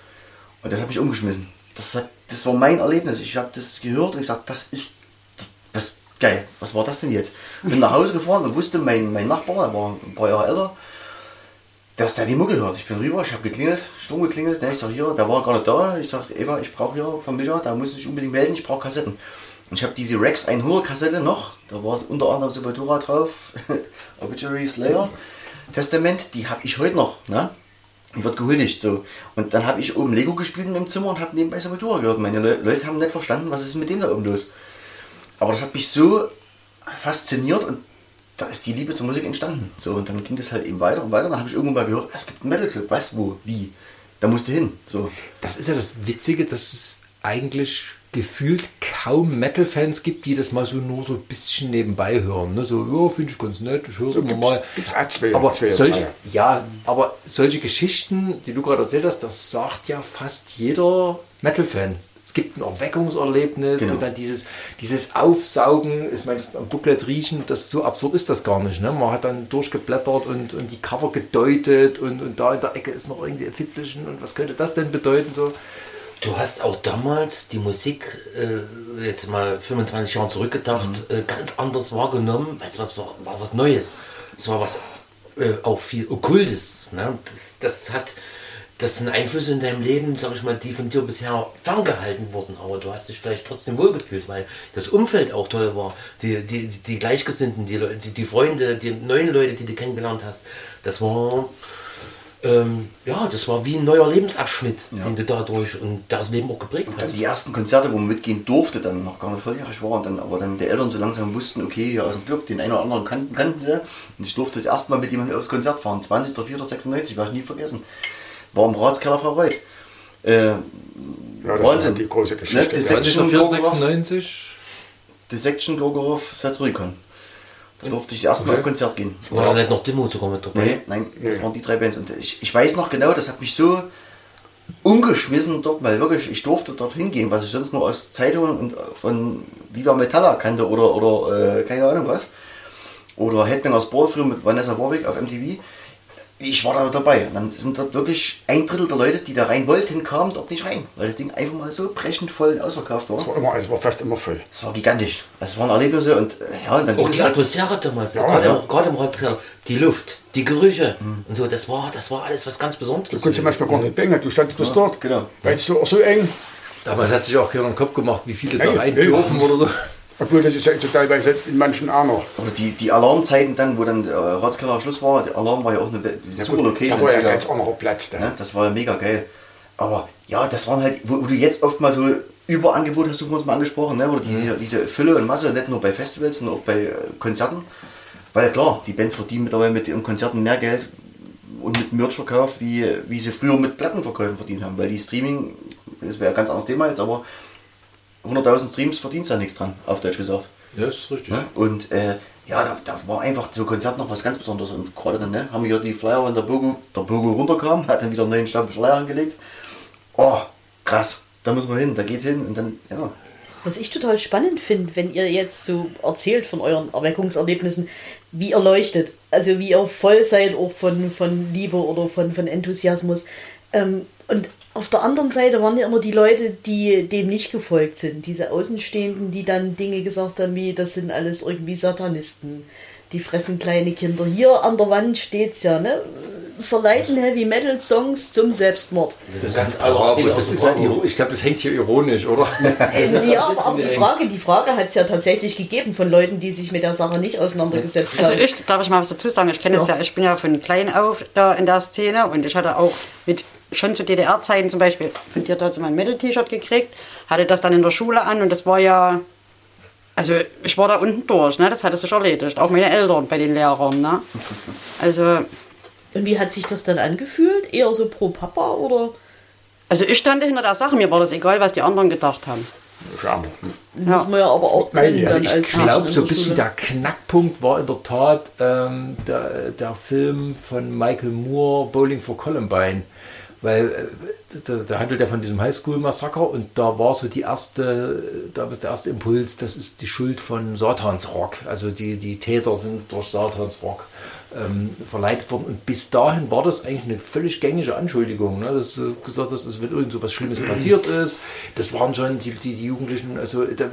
Und das habe ich umgeschmissen. Das, hat, das war mein Erlebnis. Ich habe das gehört und ich dachte, das ist das, geil. Was war das denn jetzt? Bin nach Hause gefahren und wusste, mein, mein Nachbar, der war ein paar Jahre älter, dass der die Mucke hört. Ich bin rüber, ich habe geklingelt, stumm geklingelt. Ne, ich sag hier, der war gar nicht da. Ich sag, Eva, ich brauche hier von Micha, da muss ich unbedingt melden, ich brauche Kassetten. Und ich habe diese Rex 100 Kassette noch, da war unter anderem Sepultura drauf, Obituary Slayer, Testament, die habe ich heute noch. Ne? Die wird gehuldigt so. Und dann habe ich oben Lego gespielt im Zimmer und habe nebenbei Sepultura gehört. Meine Le Leute haben nicht verstanden, was ist mit denen da oben los. Aber das hat mich so fasziniert und da ist die Liebe zur Musik entstanden. So, und dann ging das halt eben weiter und weiter. Dann habe ich irgendwann mal gehört, es gibt einen Metal Club, was, wo, wie. Da musst du hin. So. Das ist ja das Witzige, dass es eigentlich gefühlt kaum Metal-Fans gibt, die das mal so nur so ein bisschen nebenbei hören. Ne? So, ja, finde ich ganz nett, ich höre es immer mal. Gibt's zwei, aber zwei, solche, ja, aber solche Geschichten, die du gerade erzählt hast, das sagt ja fast jeder Metal-Fan. Es gibt ein Erweckungserlebnis Genau. und dann dieses, dieses Aufsaugen, ich meine, das am Booklet riechen, das so absurd ist das gar nicht. Ne? Man hat dann durchgeblättert und, und die Cover gedeutet und, und da in der Ecke ist noch irgendwie ein Fitzelchen und was könnte das denn bedeuten? So. Du hast auch damals die Musik, äh, jetzt mal 25 Jahre zurückgedacht, äh, ganz anders wahrgenommen, weil es was, war, war was Neues. Es war was äh, auch viel Okkultes. Ne? Das, das hat, das sind Einflüsse in deinem Leben, sag ich mal, die von dir bisher ferngehalten wurden, aber du hast dich vielleicht trotzdem wohlgefühlt, weil das Umfeld auch toll war. Die, die, die Gleichgesinnten, die, die, die Freunde, die neuen Leute, die du kennengelernt hast, das war ähm, ja, das war wie ein neuer Lebensabschnitt, den du dadurch und das Leben auch geprägt Und dann hat. die ersten Konzerte, wo man mitgehen durfte, dann noch gar nicht volljährig war. Und dann, aber dann die Eltern so langsam wussten, okay, ja, aus dem Club, den einen oder anderen kannten, kannten sie. Und ich durfte das erste Mal mit jemandem aufs Konzert fahren. 20.04.96, werde ich nie vergessen. War im Ratskeller Frau Reuth. Äh, Ja, das Wahnsinn. war die große Ne, Geschichte. das ja. Section 96. Die Section Gorgorov Saturikon. Da durfte ich das erste Mal Okay. auf Konzert gehen. War da nicht noch Demo sogar mit dabei? Nee, nein, das waren die drei Bands. Und ich, ich weiß noch genau, das hat mich so umgeschmissen dort, weil wirklich, ich durfte dort hingehen, was ich sonst nur aus Zeitungen und von Viva Metalla kannte oder, oder äh, keine Ahnung was. Oder Headbangers Ball früher mit Vanessa Warwick auf MTV. Ich war da dabei. Und dann sind dort wirklich ein Drittel der Leute, die da rein wollten, kamen dort nicht rein, weil das Ding einfach mal so brechend voll und ausverkauft war. Es war, immer, es war fast immer voll. Es war gigantisch. Es waren Erlebnisse und äh, ja, und dann Auch ging die es halt- Atmosphäre damals, Ja, gerade, ja. Im, gerade im Ratskeller, die Luft, die Gerüche und so, das war, das war alles was ganz Besonderes. Du konntest zum Beispiel gar nicht bängen, du standest bloß dort. genau. Weil es so, so eng, Damals hat sich auch keiner den Kopf gemacht, wie viele da Nee, rein dürfen oder so. Obwohl das ist ja teilweise in manchen auch noch. Oder die, die Alarmzeiten dann, wo dann äh, Ratskeller Schluss war, der Alarm war ja auch eine we- super Location. Da war ja ganz anderer Platz da. ne? Das war ja mega geil. Aber ja, das waren halt, wo, wo du jetzt oft mal so Überangebot hast du uns mal angesprochen, ne? oder diese, diese Fülle und Masse, nicht nur bei Festivals, sondern auch bei äh, Konzerten. Weil klar, die Bands verdienen mittlerweile mit ihren Konzerten mehr Geld und mit Merchverkauf, wie, wie sie früher mit Plattenverkäufen verdient haben. Weil die Streaming, das wäre ein ganz anderes Thema jetzt, aber 100.000 Streams verdienst du ja nichts dran, auf Deutsch gesagt. Ja, ist richtig. Ne? Und äh, ja, da, da war einfach so Konzert noch was ganz Besonderes. Und gerade dann ne, haben wir die Flyer, wenn der Bogo, der Bogo runterkam, hat dann wieder einen neuen Stapel Flyer angelegt. Oh, krass, da müssen wir hin, da geht's hin. Und dann, ja, Was ich total spannend finde, wenn ihr jetzt so erzählt von euren Erweckungserlebnissen, wie ihr leuchtet, also wie ihr voll seid auch von, von Liebe oder von, von Enthusiasmus. Ähm, und auf der anderen Seite waren ja immer die Leute, die dem nicht gefolgt sind, diese Außenstehenden, die dann Dinge gesagt haben, wie das sind alles irgendwie Satanisten, die fressen kleine Kinder. Hier an der Wand steht's ja, ne? Verleiten Heavy Metal Songs zum Selbstmord. Das ist ganz Aber das ist ich glaube, das hängt hier ironisch, oder? Äh, Ja, aber, aber die Frage, die Frage hat es ja tatsächlich gegeben von Leuten, die sich mit der Sache nicht auseinandergesetzt Also haben. ich, darf ich mal was dazu sagen? Ich kenne es Ja. ja, ich bin ja von klein auf da in der Szene und ich hatte auch mit schon zu DDR-Zeiten zum Beispiel von dir dazu mein Metal-T-Shirt gekriegt, hatte das dann in der Schule an und das war ja, also ich war da unten durch, ne? das hatte sich erledigt, auch meine Eltern bei den Lehrern. Ne? Also, Und wie hat sich das dann angefühlt? Eher so pro Papa oder? also ich stand hinter der Sache, mir war das egal, was die anderen gedacht haben. Schade. Ja. Muss man ja aber auch Nein, also Ich als glaube, so ein bisschen Schule. der Knackpunkt war in der Tat ähm, der, der Film von Michael Moore, Bowling for Columbine, weil äh, da, da handelt er von diesem Highschool-Massaker und da war so die erste, da war der erste Impuls, das ist die Schuld von Satans Rock. Also die, die Täter sind durch Satans Rock ähm, verleitet worden. Und bis dahin war das eigentlich eine völlig gängige Anschuldigung, ne? dass du gesagt hast, also wenn irgend so was Schlimmes passiert ist, das waren schon die, die, die Jugendlichen, also da,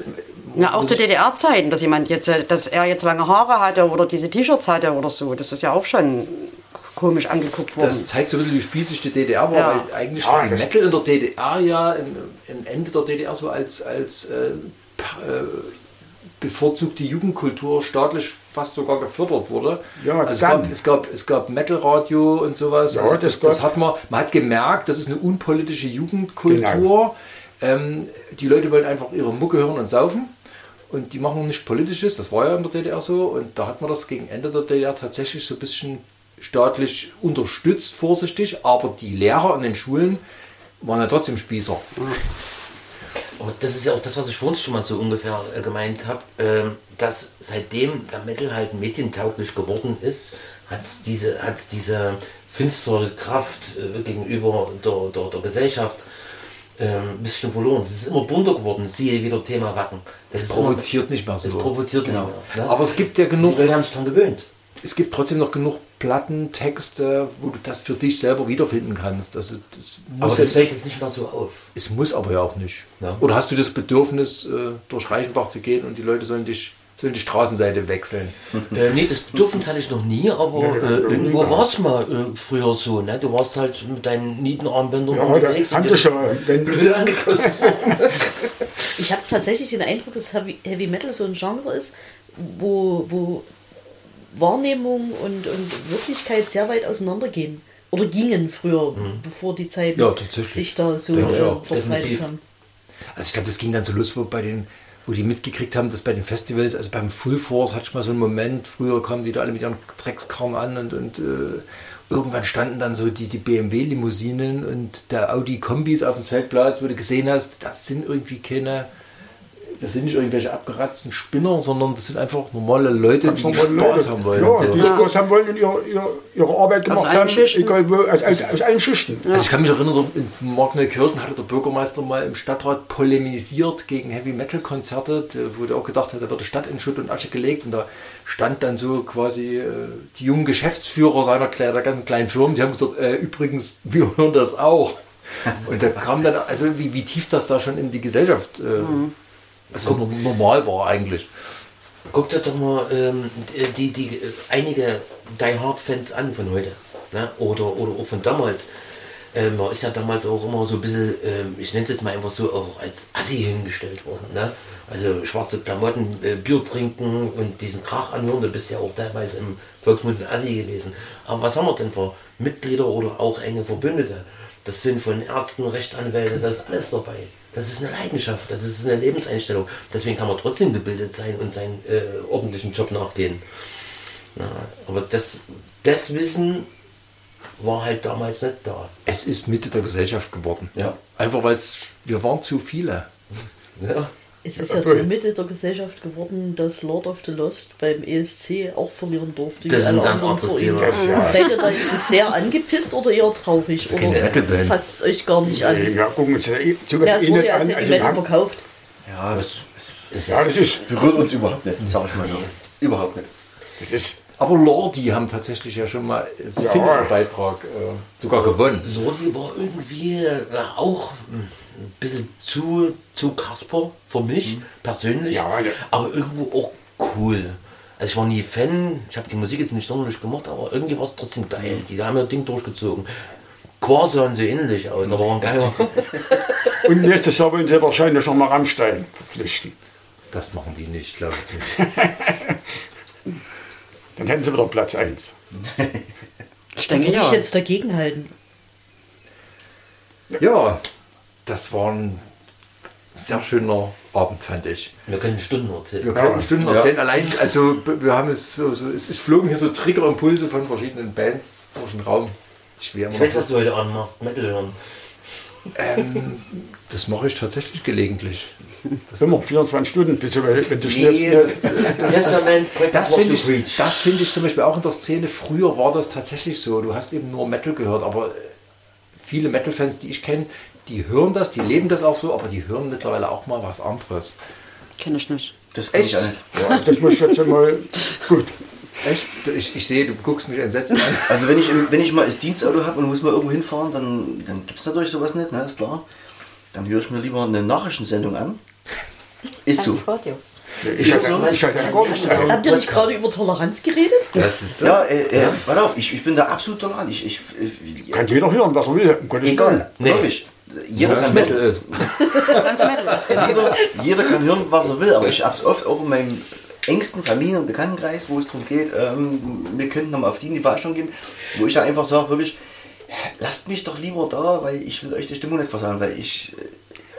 Na, auch zu DDR-Zeiten, dass jemand jetzt, äh, dass er jetzt lange Haare hatte oder diese T-Shirts hatte oder so, das ist ja auch schon komisch angeguckt worden. Das zeigt so ein bisschen, wie spießig die DDR war, Ja. weil eigentlich Ja, Metal in der DDR ja im, im Ende der DDR so als, als äh, äh, bevorzugte Jugendkultur staatlich fast sogar gefördert wurde. Ja, also es, gab, es, gab, es gab Metal-Radio und sowas. Ja, also das das, hat man, man hat gemerkt, das ist eine unpolitische Jugendkultur. Genau. Ähm, die Leute wollen einfach ihre Mucke hören und saufen. Und die machen nichts Politisches, das war ja in der DDR so. Und da hat man das gegen Ende der DDR tatsächlich so ein bisschen staatlich unterstützt, vorsichtig. Aber die Lehrer an den Schulen waren ja trotzdem Spießer. Aber das ist ja auch das, was ich vorhin schon mal so ungefähr äh, gemeint habe, ähm, dass seitdem der Metal halt medientauglich geworden ist, hat diese, hat diese finstere Kraft äh, gegenüber der, der, der Gesellschaft ähm, ein bisschen verloren. Es ist immer bunter geworden, siehe wieder Thema Wacken. Das Es ist provoziert nicht mehr so. Es provoziert Genau. nicht mehr. Ne? Aber es gibt ja die genug, Leute haben sich dran gewöhnt. Es gibt trotzdem noch genug Platten, Texte, wo du das für dich selber wiederfinden kannst. Also das Aber muss das jetzt, fällt jetzt nicht mehr so auf. es muss aber ja auch nicht. Ja. Oder hast du das Bedürfnis, äh, durch Reichenbach zu gehen und die Leute sollen dich sollen die Straßenseite wechseln? Äh, nee, das Bedürfnis hatte ich noch nie, aber äh, irgendwo war es mal äh, früher so. Ne? Du warst halt mit deinen Nietenarmbändern Ja, unterwegs und haben dir sie schon. Blöd angekotzt. Ich habe tatsächlich den Eindruck, dass Heavy, Heavy Metal so ein Genre ist, wo, wo Wahrnehmung und, und Wirklichkeit sehr weit auseinandergehen. Oder gingen früher, bevor die Zeiten Ja, sich da so äh, verbreitet haben. Also ich glaube, das ging dann so los, wo bei den, wo die mitgekriegt haben, dass bei den Festivals, also beim Full Force hatte ich mal so einen Moment, früher kamen die da alle mit ihren Dreckskarren an und, und äh, irgendwann standen dann so die, die BMW-Limousinen und der Audi-Kombis auf dem Zeltplatz, wo du gesehen hast, das sind irgendwie keine, das sind nicht irgendwelche abgeratzten Spinner, sondern das sind einfach normale Leute, die Ganz Spaß normale Leute. haben wollen. Ja, die Ja. Spaß haben wollen und ihre, ihre, ihre Arbeit gemacht allen haben, Schichten. egal wo, aus, aus, aus allen Schichten. Also ich kann mich erinnern, in Markneukirchen hatte der Bürgermeister mal im Stadtrat polemisiert gegen Heavy Metal Konzerte, wo der auch gedacht hat, da wird die Stadt in Schutt und Asche gelegt und da stand dann so quasi äh, die jungen Geschäftsführer seiner der ganzen kleinen Firmen, die haben gesagt, äh, übrigens, wir hören das auch. Und da kam dann, also wie, wie tief das da schon in die Gesellschaft äh, also no- normal war eigentlich. Guck dir doch mal ähm, die, die, einige Die Hard Fans an von heute. Ne? Oder, oder auch von damals. Ähm, man ist ja damals auch immer so ein bisschen, ähm, ich nenne es jetzt mal einfach so, auch als Assi hingestellt worden. Ne? Also schwarze Klamotten, äh, Bier trinken und diesen Krach anhören. Du bist ja auch teilweise im Volksmund ein Assi gewesen. Aber was haben wir denn für Mitglieder oder auch enge Verbündete? Das sind von Ärzten, Rechtsanwälte, das ist alles dabei. Das ist eine Leidenschaft, das ist eine Lebenseinstellung. Deswegen kann man trotzdem gebildet sein und seinen äh, ordentlichen Job nachgehen. Na, aber das, das Wissen war halt damals nicht da. Es ist Mitte der Gesellschaft geworden. Ja. Einfach weil wir waren zu viele. Ja. Es ist ja so Mitte der Gesellschaft geworden, dass Lord of the Lost beim ESC auch verlieren durfte. Das ist ein ganz anderes vor ihm. Thema. Das, ja. Seid ihr da jetzt sehr angepisst oder eher traurig? keine Oder fasst es euch gar nicht an? Ja, gucken wir uns ja eh- sowas Ja, es eh wurde ja als Also, haben- verkauft. Ja, das, das ja, das ist, berührt uns überhaupt nicht, sag ich mal so. Überhaupt nicht. das ist Aber Lordi haben tatsächlich ja schon mal so Ja. einen Beitrag äh, sogar gewonnen. Lordi war irgendwie äh, auch hm, ein bisschen zu, zu Kasper für mich persönlich, Ja, ja. aber irgendwo auch cool. Also ich war nie Fan, ich habe die Musik jetzt nicht sonderlich gemacht, aber irgendwie war es trotzdem geil. Die haben das Ding durchgezogen. Quasi sahen sie ähnlich aus, aber waren geiler. Und nächstes Jahr wollen sie wahrscheinlich noch mal Rammstein verpflichten. Das machen die nicht, glaube ich nicht. Dann hätten sie wieder Platz 1. Ich denke würde ich ja. jetzt dagegen halten. Ja, das war ein sehr schöner Abend, fand ich. Wir können Stunden erzählen. Wir können Stunden erzählen. Allein, also wir haben es so, so es, es flogen hier so Triggerimpulse von verschiedenen Bands durch den Raum. Schwer Ich weiß, was du heute anmachst, Metal hören. ähm, Das mache ich tatsächlich gelegentlich. Immer 24 Stunden, du, wenn du Nee, schläfst. das, ne? Testament, practice Das what finde ich, das finde ich zum Beispiel auch in der Szene. Früher war das tatsächlich so. Du hast eben nur Metal gehört, aber viele Metal-Fans, die ich kenne, die hören das, die leben das auch so, aber die hören mittlerweile auch mal was anderes. Kenne ich nicht. Das kann ich Echt? auch nicht. Ja, das muss ich jetzt mal. Gut. Echt? Ich, ich sehe, du guckst mich entsetzt an. Also wenn ich, wenn ich mal das Dienstauto habe und muss mal irgendwo hinfahren, dann, dann gibt es natürlich sowas nicht, ne, ist klar. Dann höre ich mir lieber eine Nachrichtensendung an. Ist so. Das Radio. Ich hatte, ich hatte ja gar nichts dran. Habt ihr nicht gerade über Toleranz geredet? Das ist Ja, äh, äh, pass auf, ich, ich bin da absolut tolerant. Ich, ich, ich, Kann jeder hören, was er will. Um Gottes egal, wirklich. Jeder kann Metal ist. Metal, das genau. jeder, jeder kann hören, was er will, aber ich habe es oft auch in meinem engsten Familien- und Bekanntenkreis, wo es darum geht, ähm, wir könnten nochmal auf die in die Veranstaltung gehen, wo ich dann einfach sage, wirklich, lasst mich doch lieber da, weil ich will euch die Stimmung nicht versagen, weil ich, äh,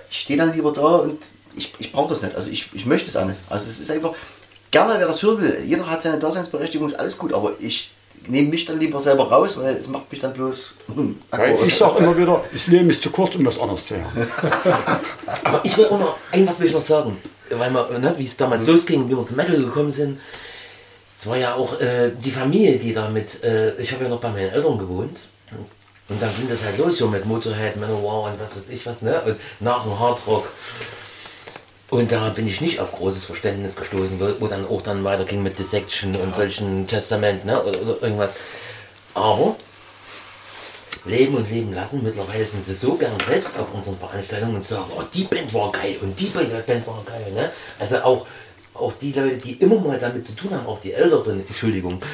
ich stehe dann lieber da und ich, ich brauche das nicht, also ich, ich möchte es auch nicht. Also es ist einfach, gerne wer das hören will, jeder hat seine Daseinsberechtigung, ist alles gut, aber ich nehme mich dann lieber selber raus, weil es macht mich dann bloß... Hm, ich sage immer wieder, das Leben ist zu kurz, um was anderes zu hören. Aber ich will auch noch, ein was will ich noch sagen. Weil wir, ne, wie es damals losging, wie wir zum Metal gekommen sind. Es war ja auch äh, die Familie, die damit, äh, ich habe ja noch bei meinen Eltern gewohnt. Und dann ging das halt los, so mit Motorhead, Manowar und was weiß ich was, ne? Und nach dem Hardrock. Und da bin ich nicht auf großes Verständnis gestoßen, wo, dann auch dann weiterging mit Dissection und solchen Testament, ne? Oder, oder irgendwas. Aber leben und leben lassen. Mittlerweile sind sie so gern selbst auf unseren Veranstaltungen und sagen, oh, die Band war geil und die Band war geil. Ne? Also auch, auch die Leute, die immer mal damit zu tun haben, auch die Älteren, Entschuldigung.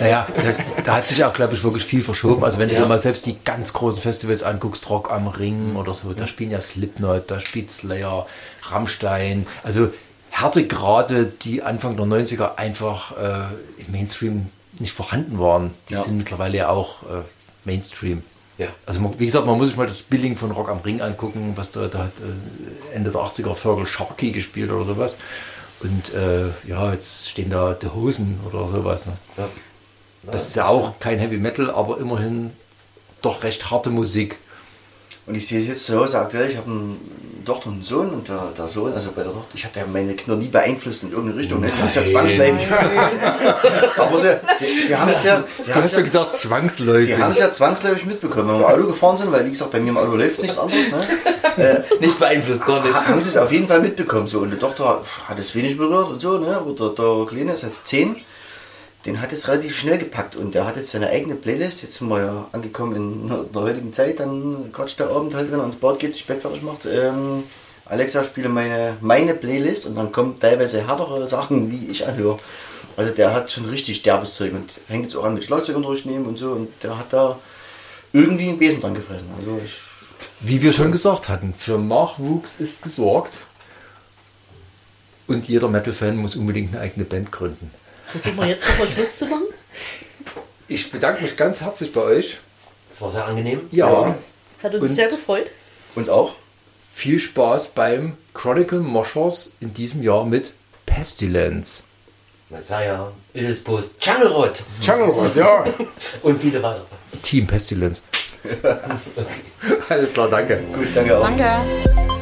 Naja, da, da hat sich auch, glaube ich, wirklich viel verschoben. Also wenn du Ja. dir mal selbst die ganz großen Festivals anguckst, Rock am Ring oder so, da spielen ja Slipknot, da spielt Slayer, Rammstein. Also Härtegrade, die Anfang der 90er einfach äh, im Mainstream nicht vorhanden waren, die Ja. sind mittlerweile ja auch äh, Mainstream. Ja. Also man, wie gesagt, man muss sich mal das Billing von Rock am Ring angucken, was da, da hat äh, Ende der 80er Fergal Sharkey gespielt oder sowas. Und äh, ja, jetzt stehen da die Hosen oder sowas. Ne? Ja. Das ist ja auch kein Heavy Metal, aber immerhin doch recht harte Musik. Und ich sehe es jetzt zu Hause aktuell, ich habe eine Tochter und einen Sohn und der, der Sohn, also bei der Tochter, ich habe ja meine Kinder nie beeinflusst in irgendeine Richtung. Ne? Das ist ja zwangsläufig. Aber sie, sie, sie haben es ja, sie haben es ja, gesagt, zwangsläufig. sie haben es ja zwangsläufig mitbekommen, wenn wir Auto gefahren sind, weil wie gesagt, bei mir im Auto läuft nichts anderes. Ne? Nicht beeinflusst, gar nicht. Ha- haben sie es auf jeden Fall mitbekommen. So. Und die Tochter hat es wenig berührt und so, ne? Oder der Kleine ist jetzt 10. Den hat es relativ schnell gepackt und der hat jetzt seine eigene Playlist. Jetzt sind wir ja angekommen in der heutigen Zeit. Dann quatscht der Abend halt, wenn er ins Bad geht, sich Bett fertig macht. Ähm, Alexa, spiele meine, meine Playlist und dann kommen teilweise härtere Sachen, die ich anhöre. Also der hat schon richtig derbes Zeug und fängt jetzt auch an mit Schlagzeugunterricht nehmen und so. Und der hat da irgendwie einen Besen dran gefressen. Also ich, Wie wir schon gesagt hatten, für Nachwuchs ist gesorgt. Und jeder Metal-Fan muss unbedingt eine eigene Band gründen. Versuchen wir jetzt nochmal Schluss zu machen? Ich bedanke mich ganz herzlich bei euch. Das war sehr angenehm. Ja, Hat uns Und- sehr gefreut. und auch viel Spaß beim Chronicle Moshers in diesem Jahr mit Pestilence. Messiah, Ilsbus, Jungle Rot Jungle Rot, ja. und viele weitere. Team Pestilence. Alles klar, danke. gut, danke auch. Danke.